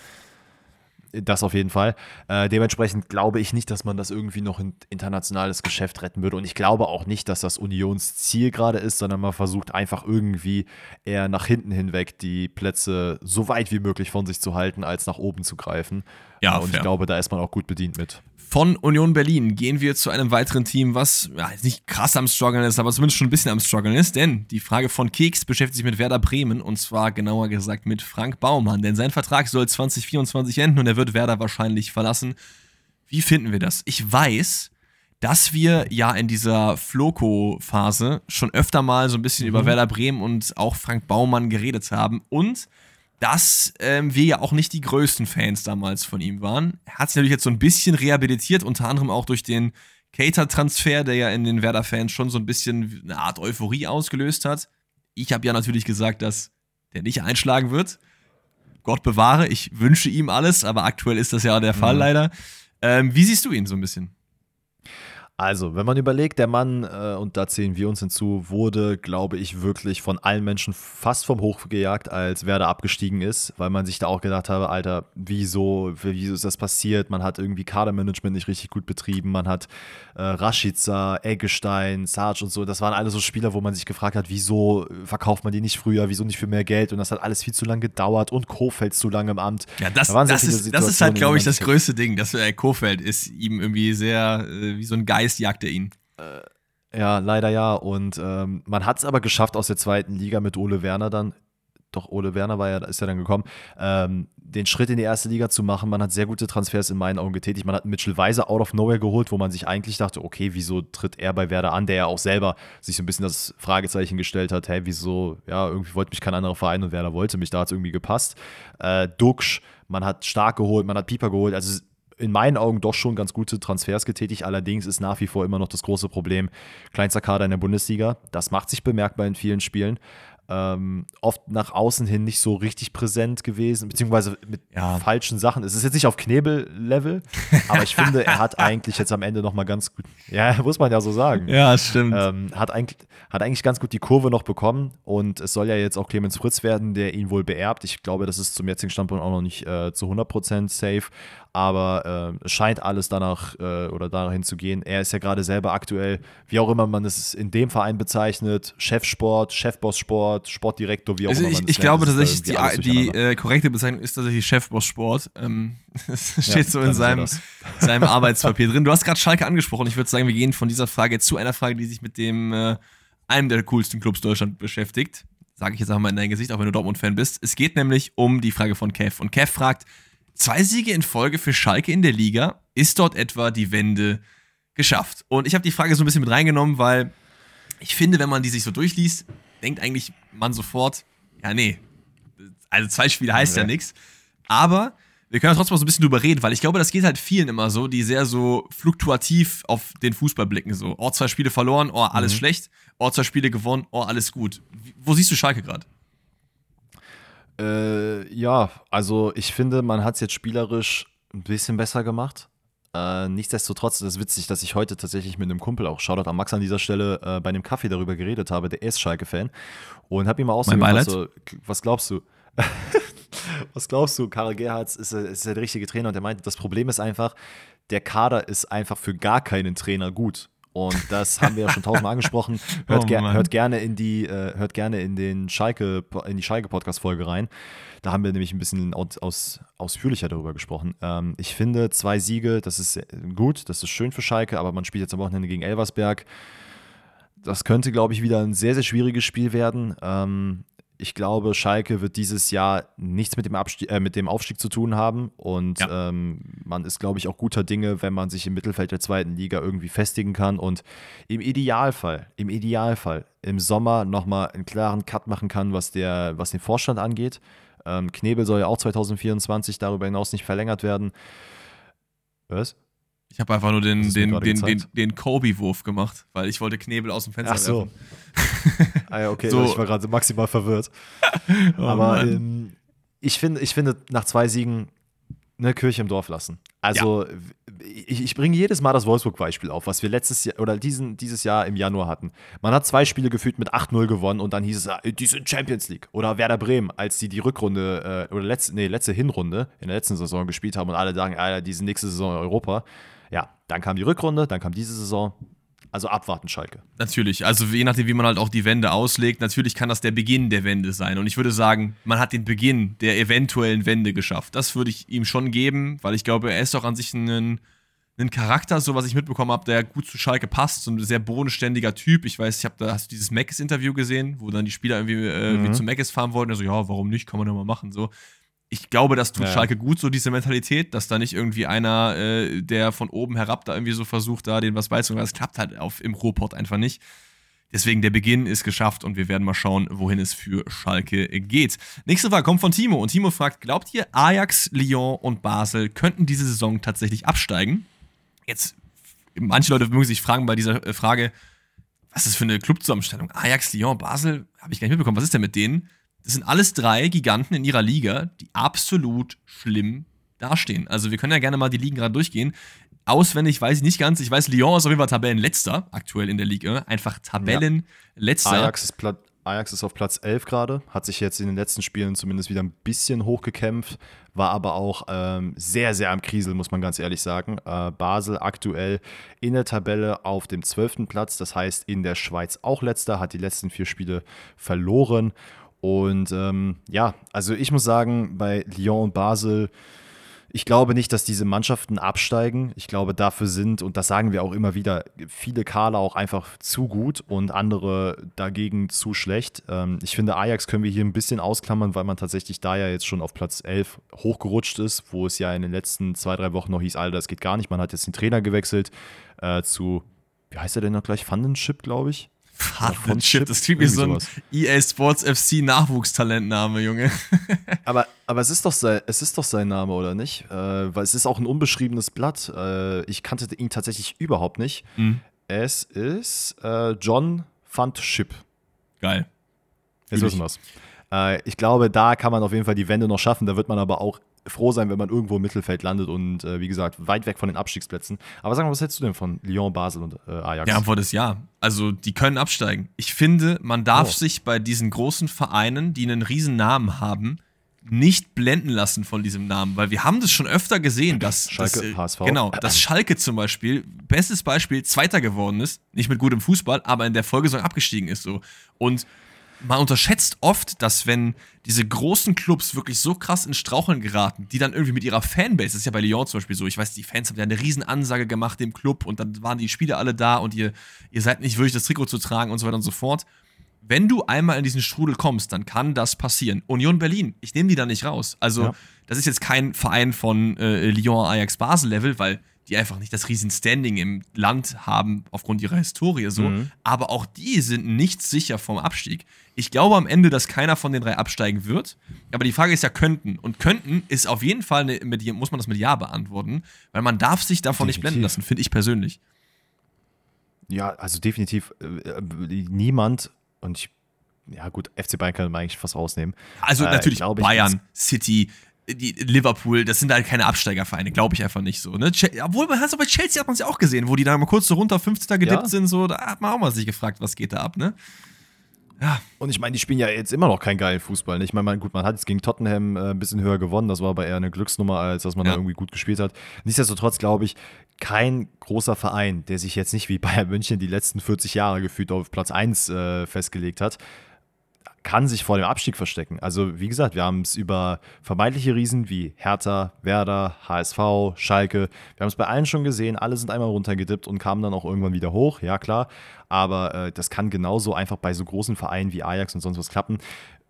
Das auf jeden Fall. Äh, dementsprechend glaube ich nicht, dass man das irgendwie noch in internationales Geschäft retten würde. Und ich glaube auch nicht, dass das Unionsziel gerade ist, sondern man versucht einfach irgendwie eher nach hinten hinweg die Plätze so weit wie möglich von sich zu halten, als nach oben zu greifen. Ja, und fair. ich glaube, da ist man auch gut bedient mit. Von Union Berlin gehen wir zu einem weiteren Team, was ja, nicht krass am Struggeln ist, aber zumindest schon ein bisschen am Struggeln ist, denn die Frage von Keks beschäftigt sich mit Werder Bremen und zwar genauer gesagt mit Frank Baumann, denn sein Vertrag soll 2024 enden und er wird Werder wahrscheinlich verlassen. Wie finden wir das? Ich weiß, dass wir ja in dieser Floco-Phase schon öfter mal so ein bisschen mhm. über Werder Bremen und auch Frank Baumann geredet haben und dass ähm, wir ja auch nicht die größten Fans damals von ihm waren. Er hat sich natürlich jetzt so ein bisschen rehabilitiert, unter anderem auch durch den Cater-Transfer, der ja in den Werder-Fans schon so ein bisschen eine Art Euphorie ausgelöst hat. Ich habe ja natürlich gesagt, dass der nicht einschlagen wird. Gott bewahre, ich wünsche ihm alles, aber aktuell ist das ja der Fall mhm. leider. Ähm, wie siehst du ihn so ein bisschen? Also, wenn man überlegt, der Mann, äh, und da zählen wir uns hinzu, wurde, glaube ich, wirklich von allen Menschen fast vom Hof gejagt, als Werder abgestiegen ist, weil man sich da auch gedacht habe, Alter, wieso, wieso ist das passiert? Man hat irgendwie Kadermanagement nicht richtig gut betrieben, man hat äh, Rashica, Eggestein, Sarge und so, das waren alle so Spieler, wo man sich gefragt hat, wieso verkauft man die nicht früher, wieso nicht für mehr Geld? Und das hat alles viel zu lange gedauert und Kofeld zu lange im Amt. Ja, das, da das, ist, das ist halt, glaube ich, das größte Ding, dass äh, Kofeld ist ihm irgendwie sehr äh, wie so ein Geist Geist jagt er ihn. Äh, ja, leider ja. Und ähm, man hat es aber geschafft aus der zweiten Liga mit Ole Werner dann. Doch, Ole Werner war ja, ist ja dann gekommen, ähm, den Schritt in die erste Liga zu machen. Man hat sehr gute Transfers in meinen Augen getätigt. Man hat Mitchell Weiser out of nowhere geholt, wo man sich eigentlich dachte, okay, wieso tritt er bei Werder an, der ja auch selber sich so ein bisschen das Fragezeichen gestellt hat, hey, wieso, ja, irgendwie wollte mich kein anderer Verein und Werder wollte mich, da hat es irgendwie gepasst. Äh, Duxch, man hat Stark geholt, man hat Pieper geholt, also in meinen Augen doch schon ganz gute Transfers getätigt. Allerdings ist nach wie vor immer noch das große Problem kleinster Kader in der Bundesliga. Das macht sich bemerkbar in vielen Spielen ähm, oft nach außen hin nicht so richtig präsent gewesen, beziehungsweise mit ja. falschen Sachen. Es ist jetzt nicht auf Knebel-Level, aber ich finde, er hat eigentlich jetzt am Ende nochmal ganz gut, ja, muss man ja so sagen. Ja, stimmt. Ähm, hat, eigentlich, hat eigentlich ganz gut die Kurve noch bekommen und es soll ja jetzt auch Clemens Fritz werden, der ihn wohl beerbt. Ich glaube, das ist zum jetzigen Standpunkt auch noch nicht äh, zu 100% safe, aber äh, es scheint alles danach äh, oder dahin zu gehen. Er ist ja gerade selber aktuell, wie auch immer man es in dem Verein bezeichnet, Chefsport, Chefboss-Sport, Sport, Sportdirektor, wie auch also immer. Ich, ich glaube tatsächlich, die, die äh, korrekte Bezeichnung ist tatsächlich Chefboss Sport. Ähm, das steht ja, so in seinem, seinem Arbeitspapier drin. Du hast gerade Schalke angesprochen. Ich würde sagen, wir gehen von dieser Frage zu einer Frage, die sich mit dem äh, einem der coolsten Clubs Deutschland beschäftigt. Sage ich jetzt einfach mal in dein Gesicht, auch wenn du Dortmund-Fan bist. Es geht nämlich um die Frage von Kev. Und Kev fragt: Zwei Siege in Folge für Schalke in der Liga. Ist dort etwa die Wende geschafft? Und ich habe die Frage so ein bisschen mit reingenommen, weil ich finde, wenn man die sich so durchliest, denkt eigentlich man sofort, ja, nee, also zwei Spiele heißt ja, ja nichts. Aber wir können ja trotzdem mal so ein bisschen drüber reden, weil ich glaube, das geht halt vielen immer so, die sehr so fluktuativ auf den Fußball blicken. So, oh, zwei Spiele verloren, oh, alles mhm. schlecht. Oh, zwei Spiele gewonnen, oh, alles gut. Wo siehst du Schalke gerade? Äh, ja, also ich finde, man hat es jetzt spielerisch ein bisschen besser gemacht. Äh, nichtsdestotrotz ist es witzig, dass ich heute tatsächlich mit einem Kumpel, auch Shoutout an Max an dieser Stelle, äh, bei einem Kaffee darüber geredet habe, der ist Schalke-Fan. Und habe ihm mal ausgegeben, also, was glaubst du? was glaubst du? Karel Gerhards ist, ist der richtige Trainer und er meinte, das Problem ist einfach, der Kader ist einfach für gar keinen Trainer gut. Und das haben wir ja schon tausendmal angesprochen. Hört, oh, ger hört, gerne in die, äh, hört gerne in den Schalke, in die Schalke-Podcast-Folge rein. Da haben wir nämlich ein bisschen aus, aus, ausführlicher darüber gesprochen. Ähm, ich finde, zwei Siege, das ist gut, das ist schön für Schalke, aber man spielt jetzt am Wochenende gegen Elversberg. Das könnte, glaube ich, wieder ein sehr, sehr schwieriges Spiel werden. Ähm, ich glaube, Schalke wird dieses Jahr nichts mit dem, Abstieg, äh, mit dem Aufstieg zu tun haben. Und ja. ähm, man ist, glaube ich, auch guter Dinge, wenn man sich im Mittelfeld der zweiten Liga irgendwie festigen kann und im Idealfall, im Idealfall im Sommer nochmal einen klaren Cut machen kann, was, der, was den Vorstand angeht. Ähm, Knebel soll ja auch 2024 darüber hinaus nicht verlängert werden. Was? Ich habe einfach nur den, den, den, den, den Kobe-Wurf gemacht, weil ich wollte Knebel aus dem Fenster Ach so. ah ja, okay, so. ich war gerade maximal verwirrt. oh, Aber ähm, ich, find, ich finde, nach zwei Siegen eine Kirche im Dorf lassen. Also ja. ich, ich, bringe jedes Mal das Wolfsburg-Beispiel auf, was wir letztes Jahr oder diesen, dieses Jahr im Januar hatten. Man hat zwei Spiele gefühlt mit 8-0 gewonnen und dann hieß es, ah, die sind Champions League. Oder Werder Bremen, als die die Rückrunde äh, oder letzte, nee, letzte Hinrunde in der letzten Saison gespielt haben und alle sagen, ah, die sind nächste Saison in Europa. Ja, dann kam die Rückrunde, dann kam diese Saison. Also abwarten, Schalke. Natürlich. Also je nachdem, wie man halt auch die Wende auslegt, natürlich kann das der Beginn der Wende sein. Und ich würde sagen, man hat den Beginn der eventuellen Wende geschafft. Das würde ich ihm schon geben, weil ich glaube, er ist doch an sich ein, ein Charakter, so was ich mitbekommen habe, der gut zu Schalke passt. So ein sehr bodenständiger Typ. Ich weiß, ich habe da, hast du dieses Mackes-Interview gesehen, wo dann die Spieler irgendwie, äh, mhm. zu Mackes fahren wollten. Also, ja, warum nicht? Kann man ja mal machen. So ich glaube, das tut ja. Schalke gut, so diese Mentalität, dass da nicht irgendwie einer, äh, der von oben herab da irgendwie so versucht, da den was beizubringen. Das klappt halt auf, im Ruhrpott einfach nicht. Deswegen der Beginn ist geschafft und wir werden mal schauen, wohin es für Schalke geht. Nächste Frage kommt von Timo und Timo fragt: Glaubt ihr, Ajax, Lyon und Basel könnten diese Saison tatsächlich absteigen? Jetzt, manche Leute mögen sich fragen bei dieser äh, Frage, was ist das für eine Clubzusammenstellung? Ajax, Lyon, Basel, habe ich gar nicht mitbekommen. Was ist denn mit denen? Das sind alles drei Giganten in ihrer Liga, die absolut schlimm dastehen. Also wir können ja gerne mal die Ligen gerade durchgehen. Auswendig weiß ich nicht ganz. Ich weiß, Lyon ist auf jeden Fall Tabellenletzter aktuell in der Liga. Einfach Tabellenletzter. Ja. Ajax, ist Ajax ist auf Platz 11 gerade, hat sich jetzt in den letzten Spielen zumindest wieder ein bisschen hochgekämpft, war aber auch ähm, sehr, sehr am Krisel, muss man ganz ehrlich sagen. Äh, Basel aktuell in der Tabelle auf dem 12. Platz, das heißt in der Schweiz auch letzter, hat die letzten vier Spiele verloren und ähm, ja, also ich muss sagen, bei Lyon und Basel, ich glaube nicht, dass diese Mannschaften absteigen. Ich glaube, dafür sind, und das sagen wir auch immer wieder, viele Kader auch einfach zu gut und andere dagegen zu schlecht. Ähm, ich finde, Ajax können wir hier ein bisschen ausklammern, weil man tatsächlich da ja jetzt schon auf Platz 11 hochgerutscht ist, wo es ja in den letzten zwei, drei Wochen noch hieß, Alter, das geht gar nicht. Man hat jetzt den Trainer gewechselt äh, zu, wie heißt er denn noch gleich? Fundenship, glaube ich. Partnership, das klingt wie so ein EA Sports FC Nachwuchstalentname, Junge. aber, aber es, ist doch sein, es ist doch sein Name, oder nicht? Äh, weil es ist auch ein unbeschriebenes Blatt. Äh, ich kannte ihn tatsächlich überhaupt nicht. Mhm. Es ist äh, John Fundship. Geil. Jetzt wissen wir es. Äh, ich glaube, da kann man auf jeden Fall die Wende noch schaffen. Da wird man aber auch froh sein, wenn man irgendwo im Mittelfeld landet und äh, wie gesagt, weit weg von den Abstiegsplätzen. Aber sag mal, was hältst du denn von Lyon, Basel und äh, Ajax? Die Antwort ist ja. Also, die können absteigen. Ich finde, man darf oh. sich bei diesen großen Vereinen, die einen riesen Namen haben, nicht blenden lassen von diesem Namen, weil wir haben das schon öfter gesehen, dass Schalke, das, HSV. genau, dass Schalke zum Beispiel, bestes Beispiel, Zweiter geworden ist, nicht mit gutem Fußball, aber in der Folgesaison abgestiegen ist so. Und man unterschätzt oft, dass wenn diese großen Clubs wirklich so krass in Straucheln geraten, die dann irgendwie mit ihrer Fanbase, das ist ja bei Lyon zum Beispiel so, ich weiß, die Fans haben ja eine riesen Ansage gemacht dem Club und dann waren die Spieler alle da und ihr, ihr seid nicht würdig, das Trikot zu tragen und so weiter und so fort. Wenn du einmal in diesen Strudel kommst, dann kann das passieren. Union Berlin, ich nehme die da nicht raus. Also, ja. das ist jetzt kein Verein von äh, Lyon, Ajax, Basel Level, weil die einfach nicht das riesen Standing im Land haben aufgrund ihrer Historie so. Mhm. Aber auch die sind nicht sicher vom Abstieg. Ich glaube am Ende, dass keiner von den drei absteigen wird. Aber die Frage ist ja könnten. Und könnten ist auf jeden Fall, eine, mit, muss man das mit Ja beantworten, weil man darf sich davon definitiv. nicht blenden lassen, finde ich persönlich. Ja, also definitiv äh, äh niemand, und ich ja gut, FC Bayern kann man eigentlich fast rausnehmen. Also äh, natürlich äh, Bayern, City, die Liverpool, das sind halt keine Absteigervereine, glaube ich einfach nicht so. Ne? Obwohl, man hat es bei Chelsea hat man es ja auch gesehen, wo die da mal kurz so runter 50er gedippt ja. sind, so, da hat man auch mal sich gefragt, was geht da ab, ne? Ja. Und ich meine, die spielen ja jetzt immer noch keinen geilen Fußball. Ne? Ich meine, gut, man hat jetzt gegen Tottenham äh, ein bisschen höher gewonnen, das war aber eher eine Glücksnummer, als dass man ja. da irgendwie gut gespielt hat. Nichtsdestotrotz glaube ich, kein großer Verein, der sich jetzt nicht wie Bayern München die letzten 40 Jahre gefühlt auf Platz 1 äh, festgelegt hat, kann sich vor dem Abstieg verstecken. Also, wie gesagt, wir haben es über vermeintliche Riesen wie Hertha, Werder, HSV, Schalke. Wir haben es bei allen schon gesehen. Alle sind einmal runtergedippt und kamen dann auch irgendwann wieder hoch. Ja, klar. Aber äh, das kann genauso einfach bei so großen Vereinen wie Ajax und sonst was klappen.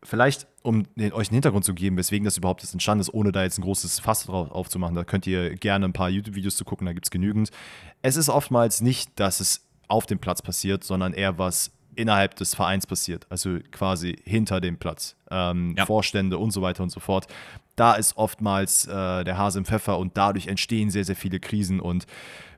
Vielleicht, um den, euch einen Hintergrund zu geben, weswegen das überhaupt jetzt entstanden ist, ohne da jetzt ein großes Fass drauf aufzumachen, da könnt ihr gerne ein paar YouTube-Videos zu gucken, da gibt es genügend. Es ist oftmals nicht, dass es auf dem Platz passiert, sondern eher was innerhalb des Vereins passiert, also quasi hinter dem Platz, ähm, ja. Vorstände und so weiter und so fort. Da ist oftmals äh, der Hase im Pfeffer und dadurch entstehen sehr, sehr viele Krisen und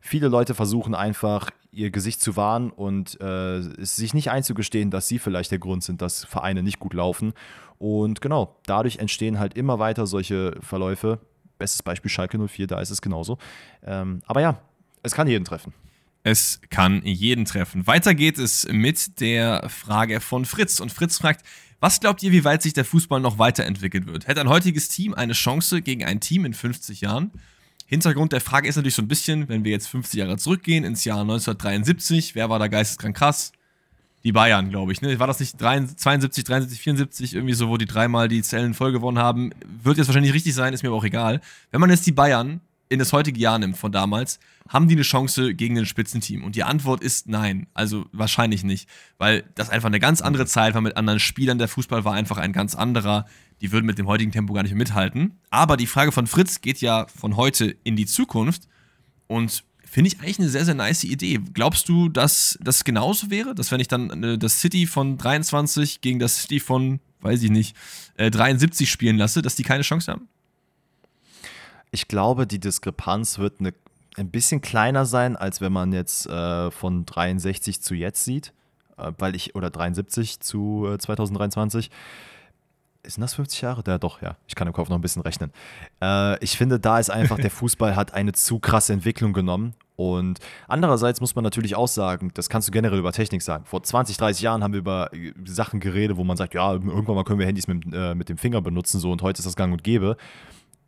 viele Leute versuchen einfach ihr Gesicht zu wahren und äh, sich nicht einzugestehen, dass sie vielleicht der Grund sind, dass Vereine nicht gut laufen. Und genau, dadurch entstehen halt immer weiter solche Verläufe. Bestes Beispiel Schalke 04, da ist es genauso. Ähm, aber ja, es kann jeden treffen. Es kann jeden treffen. Weiter geht es mit der Frage von Fritz. Und Fritz fragt, was glaubt ihr, wie weit sich der Fußball noch weiterentwickeln wird? Hätte ein heutiges Team eine Chance gegen ein Team in 50 Jahren? Hintergrund der Frage ist natürlich so ein bisschen, wenn wir jetzt 50 Jahre zurückgehen, ins Jahr 1973, wer war da geisteskrank krass? Die Bayern, glaube ich. Ne? War das nicht 72, 73, 74, irgendwie so, wo die dreimal die Zellen voll gewonnen haben? Wird jetzt wahrscheinlich richtig sein, ist mir aber auch egal. Wenn man jetzt die Bayern in das heutige Jahr nimmt von damals, haben die eine Chance gegen ein Spitzenteam? Und die Antwort ist nein. Also wahrscheinlich nicht. Weil das einfach eine ganz andere Zeit war mit anderen Spielern. Der Fußball war einfach ein ganz anderer. Die würden mit dem heutigen Tempo gar nicht mehr mithalten. Aber die Frage von Fritz geht ja von heute in die Zukunft. Und finde ich eigentlich eine sehr, sehr nice Idee. Glaubst du, dass das genauso wäre? Dass wenn ich dann äh, das City von 23 gegen das City von, weiß ich nicht, 73 äh, spielen lasse, dass die keine Chance haben? Ich glaube, die Diskrepanz wird eine, ein bisschen kleiner sein, als wenn man jetzt äh, von 63 zu jetzt sieht, äh, weil ich, oder 73 zu äh, 2023. Sind das 50 Jahre? Ja, doch, ja. Ich kann im Kopf noch ein bisschen rechnen. Äh, ich finde, da ist einfach, der Fußball hat eine zu krasse Entwicklung genommen. Und andererseits muss man natürlich auch sagen, das kannst du generell über Technik sagen. Vor 20, 30 Jahren haben wir über äh, Sachen geredet, wo man sagt, ja, irgendwann mal können wir Handys mit, äh, mit dem Finger benutzen, so und heute ist das gang und gäbe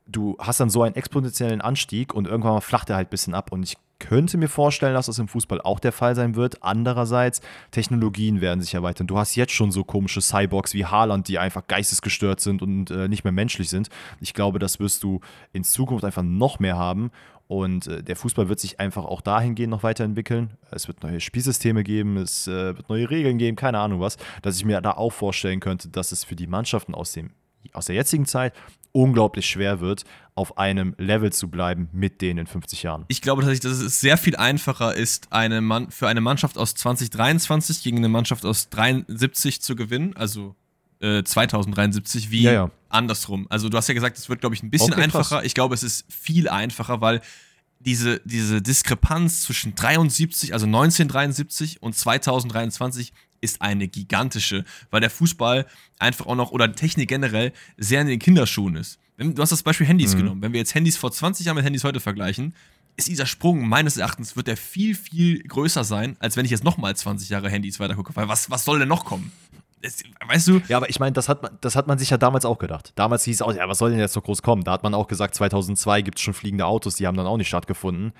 du hast dann so einen exponentiellen Anstieg und irgendwann flacht er halt ein bisschen ab. Und ich könnte mir vorstellen, dass das im Fußball auch der Fall sein wird. Andererseits, Technologien werden sich erweitern. Du hast jetzt schon so komische Cyborgs wie Haaland, die einfach geistesgestört sind und äh, nicht mehr menschlich sind. Ich glaube, das wirst du in Zukunft einfach noch mehr haben. Und äh, der Fußball wird sich einfach auch dahingehend noch weiterentwickeln. Es wird neue Spielsysteme geben, es äh, wird neue Regeln geben, keine Ahnung was, dass ich mir da auch vorstellen könnte, dass es für die Mannschaften aus dem aus der jetzigen Zeit unglaublich schwer wird, auf einem Level zu bleiben mit denen in 50 Jahren. Ich glaube tatsächlich, dass es sehr viel einfacher ist, eine Mann für eine Mannschaft aus 2023 gegen eine Mannschaft aus 73 zu gewinnen, also äh, 2073, wie ja, ja. andersrum. Also du hast ja gesagt, es wird, glaube ich, ein bisschen okay, einfacher. Krass. Ich glaube, es ist viel einfacher, weil diese, diese Diskrepanz zwischen 73, also 1973 und 2023 ist eine gigantische, weil der Fußball einfach auch noch oder Technik generell sehr in den Kinderschuhen ist. Du hast das Beispiel Handys mhm. genommen. Wenn wir jetzt Handys vor 20 Jahren mit Handys heute vergleichen, ist dieser Sprung meines Erachtens wird der viel, viel größer sein, als wenn ich jetzt nochmal 20 Jahre Handys weitergucke. Weil was, was soll denn noch kommen? Das, weißt du? Ja, aber ich meine, das hat, man, das hat man sich ja damals auch gedacht. Damals hieß es auch, ja, was soll denn jetzt so groß kommen? Da hat man auch gesagt, 2002 gibt es schon fliegende Autos, die haben dann auch nicht stattgefunden.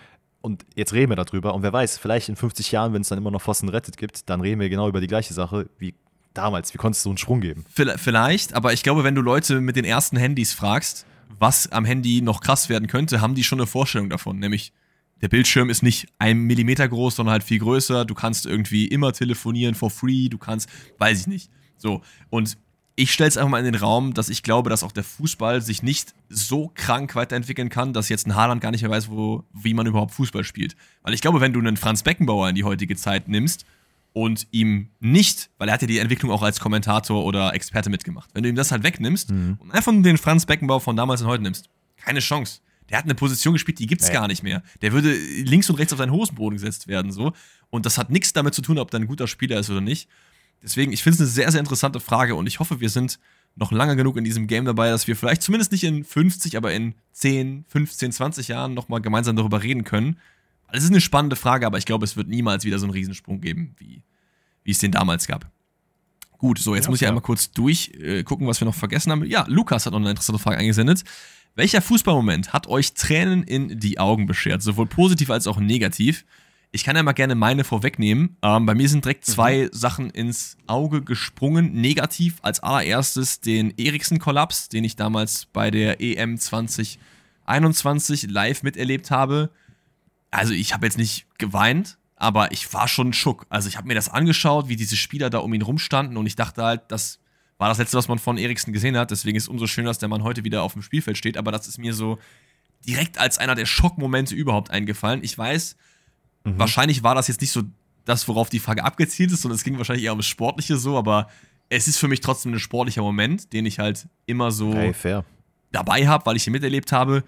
Und jetzt reden wir darüber. Und wer weiß, vielleicht in 50 Jahren, wenn es dann immer noch Pfosten rettet gibt, dann reden wir genau über die gleiche Sache wie damals. Wie konntest du so einen Sprung geben? Vielleicht, aber ich glaube, wenn du Leute mit den ersten Handys fragst, was am Handy noch krass werden könnte, haben die schon eine Vorstellung davon. Nämlich, der Bildschirm ist nicht ein Millimeter groß, sondern halt viel größer. Du kannst irgendwie immer telefonieren for free. Du kannst, weiß ich nicht. So. Und ich stelle es einfach mal in den Raum, dass ich glaube, dass auch der Fußball sich nicht so krank weiterentwickeln kann, dass jetzt ein Haaland gar nicht mehr weiß, wo, wie man überhaupt Fußball spielt. Weil ich glaube, wenn du einen Franz Beckenbauer in die heutige Zeit nimmst und ihm nicht, weil er hat ja die Entwicklung auch als Kommentator oder Experte mitgemacht, wenn du ihm das halt wegnimmst mhm. und einfach nur den Franz Beckenbauer von damals und heute nimmst, keine Chance. Der hat eine Position gespielt, die gibt's ja. gar nicht mehr. Der würde links und rechts auf seinen Hosenboden gesetzt werden, so. Und das hat nichts damit zu tun, ob der ein guter Spieler ist oder nicht. Deswegen, ich finde es eine sehr, sehr interessante Frage und ich hoffe, wir sind noch lange genug in diesem Game dabei, dass wir vielleicht zumindest nicht in 50, aber in 10, 15, 20 Jahren nochmal gemeinsam darüber reden können. Es ist eine spannende Frage, aber ich glaube, es wird niemals wieder so einen Riesensprung geben, wie, wie es den damals gab. Gut, so, jetzt ja, muss ich einmal kurz durchgucken, äh, was wir noch vergessen haben. Ja, Lukas hat noch eine interessante Frage eingesendet. Welcher Fußballmoment hat euch Tränen in die Augen beschert, sowohl positiv als auch negativ? Ich kann ja mal gerne meine vorwegnehmen. Ähm, bei mir sind direkt zwei mhm. Sachen ins Auge gesprungen. Negativ als allererstes den Eriksen-Kollaps, den ich damals bei der EM 2021 live miterlebt habe. Also ich habe jetzt nicht geweint, aber ich war schon schock. Also ich habe mir das angeschaut, wie diese Spieler da um ihn rumstanden und ich dachte halt, das war das letzte, was man von Eriksen gesehen hat. Deswegen ist es umso schöner, dass der Mann heute wieder auf dem Spielfeld steht. Aber das ist mir so direkt als einer der Schockmomente überhaupt eingefallen. Ich weiß, Mhm. Wahrscheinlich war das jetzt nicht so das, worauf die Frage abgezielt ist, sondern es ging wahrscheinlich eher um das Sportliche so, aber es ist für mich trotzdem ein sportlicher Moment, den ich halt immer so hey, dabei habe, weil ich ihn miterlebt habe.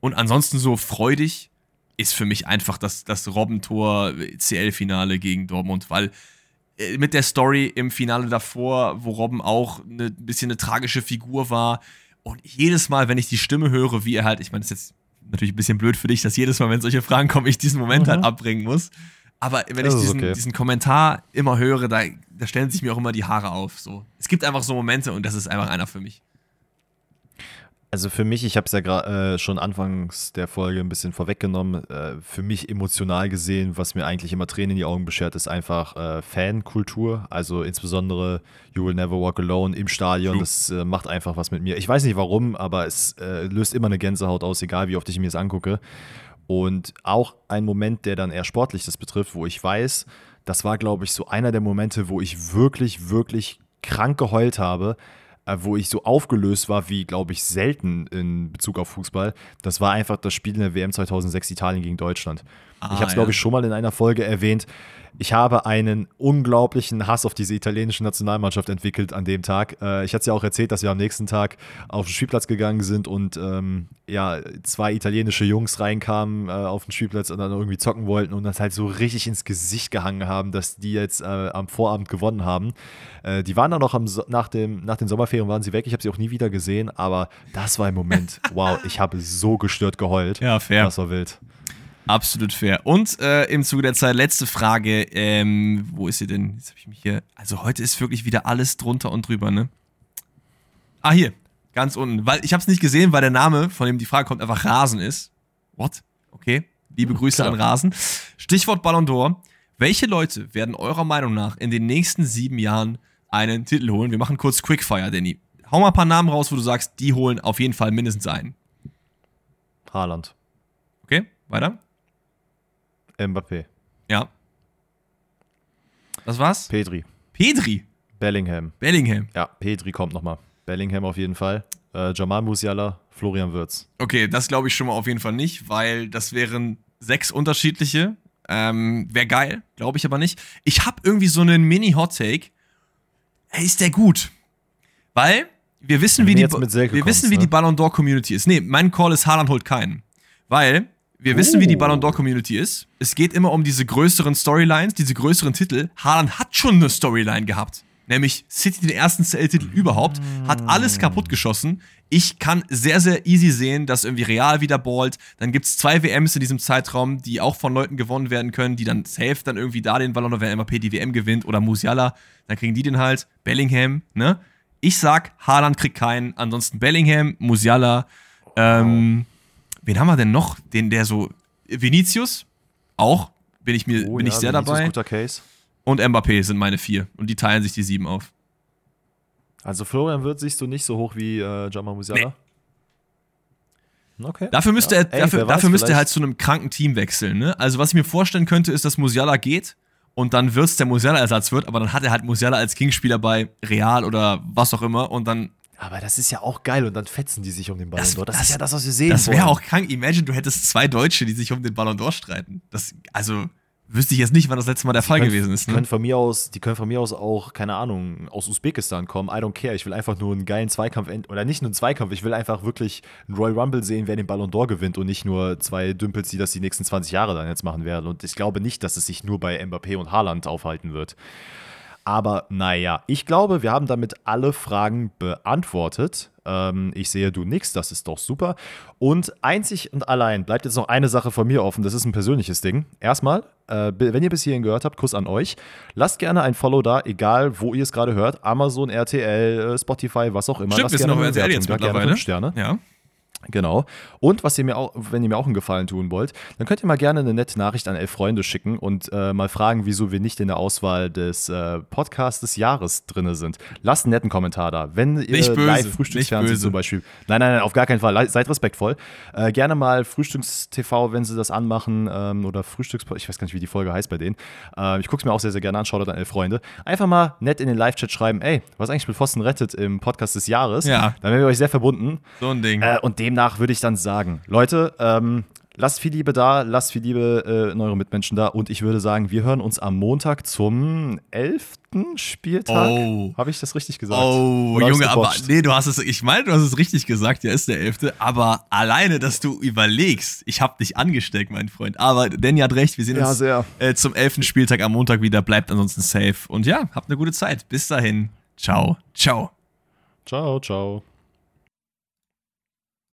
Und ansonsten so freudig ist für mich einfach das, das Robbentor CL-Finale gegen Dortmund, weil äh, mit der Story im Finale davor, wo Robben auch ein ne, bisschen eine tragische Figur war. Und jedes Mal, wenn ich die Stimme höre, wie er halt, ich meine, das ist jetzt natürlich ein bisschen blöd für dich, dass jedes Mal, wenn solche Fragen kommen, ich diesen Moment halt mhm. halt abbringen muss. Aber wenn das ich diesen, okay. diesen, Kommentar immer höre, da, da, stellen sich mir auch immer die Haare auf. So. Es gibt einfach so Momente und das ist einfach einer für mich. Also für mich, ich habe es ja gerade äh, schon anfangs der Folge ein bisschen vorweggenommen, äh, für mich emotional gesehen, was mir eigentlich immer Tränen in die Augen beschert, ist einfach äh, Fankultur. Also insbesondere You Will Never Walk Alone im Stadion. True. Das äh, macht einfach was mit mir. Ich weiß nicht warum, aber es äh, löst immer eine Gänsehaut aus, egal wie oft ich mir es angucke. Und auch ein Moment, der dann eher sportlich das betrifft, wo ich weiß, das war, glaube ich, so einer der Momente, wo ich wirklich, wirklich krank geheult habe wo ich so aufgelöst war, wie, glaube ich, selten in Bezug auf Fußball. Das war einfach das Spiel in der WM 2006 Italien gegen Deutschland. Ah, ich habe es, glaube ich, schon mal in einer Folge erwähnt ich habe einen unglaublichen Hass auf diese italienische Nationalmannschaft entwickelt an dem Tag. Äh, ich hatte es ja auch erzählt, dass wir am nächsten Tag auf den Spielplatz gegangen sind und ähm, ja, zwei italienische Jungs reinkamen äh, auf den Spielplatz und dann irgendwie zocken wollten und das halt so richtig ins Gesicht gehangen haben, dass die jetzt äh, am Vorabend gewonnen haben. Äh, die waren dann noch am, nach, dem, nach den Sommerferien waren sie weg. Ich habe sie auch nie wieder gesehen, aber das war ein Moment. wow, ich habe so gestört geheult. Ja, fair. Das war wild. Absolut fair. Und äh, im Zuge der Zeit, letzte Frage. Ähm, wo ist sie denn? Jetzt habe ich mich hier. Also heute ist wirklich wieder alles drunter und drüber, ne? Ah, hier. Ganz unten. Weil ich habe es nicht gesehen, weil der Name, von dem die Frage kommt, einfach Rasen ist. What? Okay. Liebe hm, Grüße Klar. an Rasen. Stichwort Ballon d'Or. Welche Leute werden eurer Meinung nach in den nächsten sieben Jahren einen Titel holen? Wir machen kurz Quickfire, Danny. Hau mal ein paar Namen raus, wo du sagst, die holen auf jeden Fall mindestens einen. Haaland. Okay, weiter. Mbappé. Ja. Was war's? Pedri. Pedri? Bellingham. Bellingham. Ja, Pedri kommt nochmal. Bellingham auf jeden Fall. Äh, Jamal Musiala, Florian Würz. Okay, das glaube ich schon mal auf jeden Fall nicht, weil das wären sechs unterschiedliche. Ähm, Wäre geil, glaube ich aber nicht. Ich habe irgendwie so einen Mini-Hot-Take. Hey, ist der gut? Weil wir wissen, wie die, wir wissen, wie ne? die Ballon d'Or Community ist. Nee, mein Call ist Haaland holt keinen. Weil wir oh. wissen, wie die Ballon d'Or Community ist. Es geht immer um diese größeren Storylines, diese größeren Titel. Haaland hat schon eine Storyline gehabt. Nämlich City den ersten CL-Titel überhaupt, hat alles kaputt geschossen. Ich kann sehr, sehr easy sehen, dass irgendwie Real wieder ballt. Dann gibt es zwei WMs in diesem Zeitraum, die auch von Leuten gewonnen werden können, die dann safe dann irgendwie da den Ballon d'Or, wenn MAP die WM gewinnt oder Musiala, dann kriegen die den halt. Bellingham, ne? Ich sag, Haaland kriegt keinen. Ansonsten Bellingham, Musiala, ähm, Wen haben wir denn noch? Den, der so. Vinicius, auch. Bin ich mir oh, bin ja, ich sehr Vinicius dabei. Guter Case. Und Mbappé sind meine vier. Und die teilen sich die sieben auf. Also Florian wird siehst du nicht so hoch wie äh, Jamal Musiala? Nee. Okay. Dafür müsste ja. er, Ey, dafür, dafür müsste er halt zu einem kranken Team wechseln. Ne? Also was ich mir vorstellen könnte, ist, dass Musiala geht und dann wird es der Musiala-Ersatz wird, aber dann hat er halt Musiala als Gegenspieler bei Real oder was auch immer und dann aber das ist ja auch geil und dann fetzen die sich um den Ballon Das- d'Or. Das, das- ist ja das, was wir sehen Das wäre auch krank. Imagine, du hättest zwei Deutsche, die sich um den Ballon d'Or streiten. Das, also, wüsste ich jetzt nicht, wann das letzte Mal der Fall können, gewesen ist. Die können Ne? von mir aus, die können von mir aus auch, keine Ahnung, aus Usbekistan kommen. I don't care. Ich will einfach nur einen geilen Zweikampf oder nicht nur einen Zweikampf. Ich will einfach wirklich einen Royal Rumble sehen, wer den Ballon d'Or gewinnt und nicht nur zwei Dümpels, die das die nächsten 20 Jahre dann jetzt machen werden. Und ich glaube nicht, dass es sich nur bei Mbappé und Haaland aufhalten wird. Aber naja, ich glaube, wir haben damit alle Fragen beantwortet. Ähm, ich sehe du nix, das ist doch super. Und einzig und allein bleibt jetzt noch eine Sache von mir offen. Das ist ein persönliches Ding. Erstmal, äh, wenn ihr bis hierhin gehört habt, Kuss an euch. Lasst gerne ein Follow da, egal wo ihr es gerade hört. Amazon, RTL, äh, Spotify, was auch immer. Stimmt, Lasst wir sind gerne auf RTL jetzt mittlerweile. Sterne. Ja. Genau. Und was ihr mir auch, wenn ihr mir auch einen Gefallen tun wollt, dann könnt ihr mal gerne eine nette Nachricht an elf Freunde schicken und äh, mal fragen, wieso wir nicht in der Auswahl des äh, Podcasts des Jahres drin sind. Lasst einen netten Kommentar da. Wenn ihr Nicht böse, live Frühstücksfernsehen zum Beispiel. Nein, nein, nein, auf gar keinen Fall. Seid respektvoll. Äh, gerne mal Frühstückstv, wenn sie das anmachen, ähm, oder Frühstücks, ich weiß gar nicht, wie die Folge heißt bei denen. Äh, ich gucke es mir auch sehr, sehr gerne an. Schaut an elf Freunde. Einfach mal nett in den Live-Chat schreiben, ey, was eigentlich mit Pfosten rettet im Podcast des Jahres? Ja. Dann wären wir euch sehr verbunden. So ein Ding. Äh, und demnach würde ich dann sagen, Leute, ähm, lasst viel Liebe da, lasst viel Liebe äh, in eure Mitmenschen da. Und ich würde sagen, wir hören uns am Montag zum 11. Spieltag. Oh. Habe ich das richtig gesagt? Oh, Junge, aber nee, du hast es, ich meine, du hast es richtig gesagt, ja, ist der Elfte, aber alleine, dass du überlegst, ich hab dich angesteckt, mein Freund, aber Danny hat recht, wir sehen Ja, uns äh, zum elften Spieltag am Montag wieder, bleibt ansonsten safe und ja, habt eine gute Zeit, bis dahin, ciao, ciao. Ciao, ciao.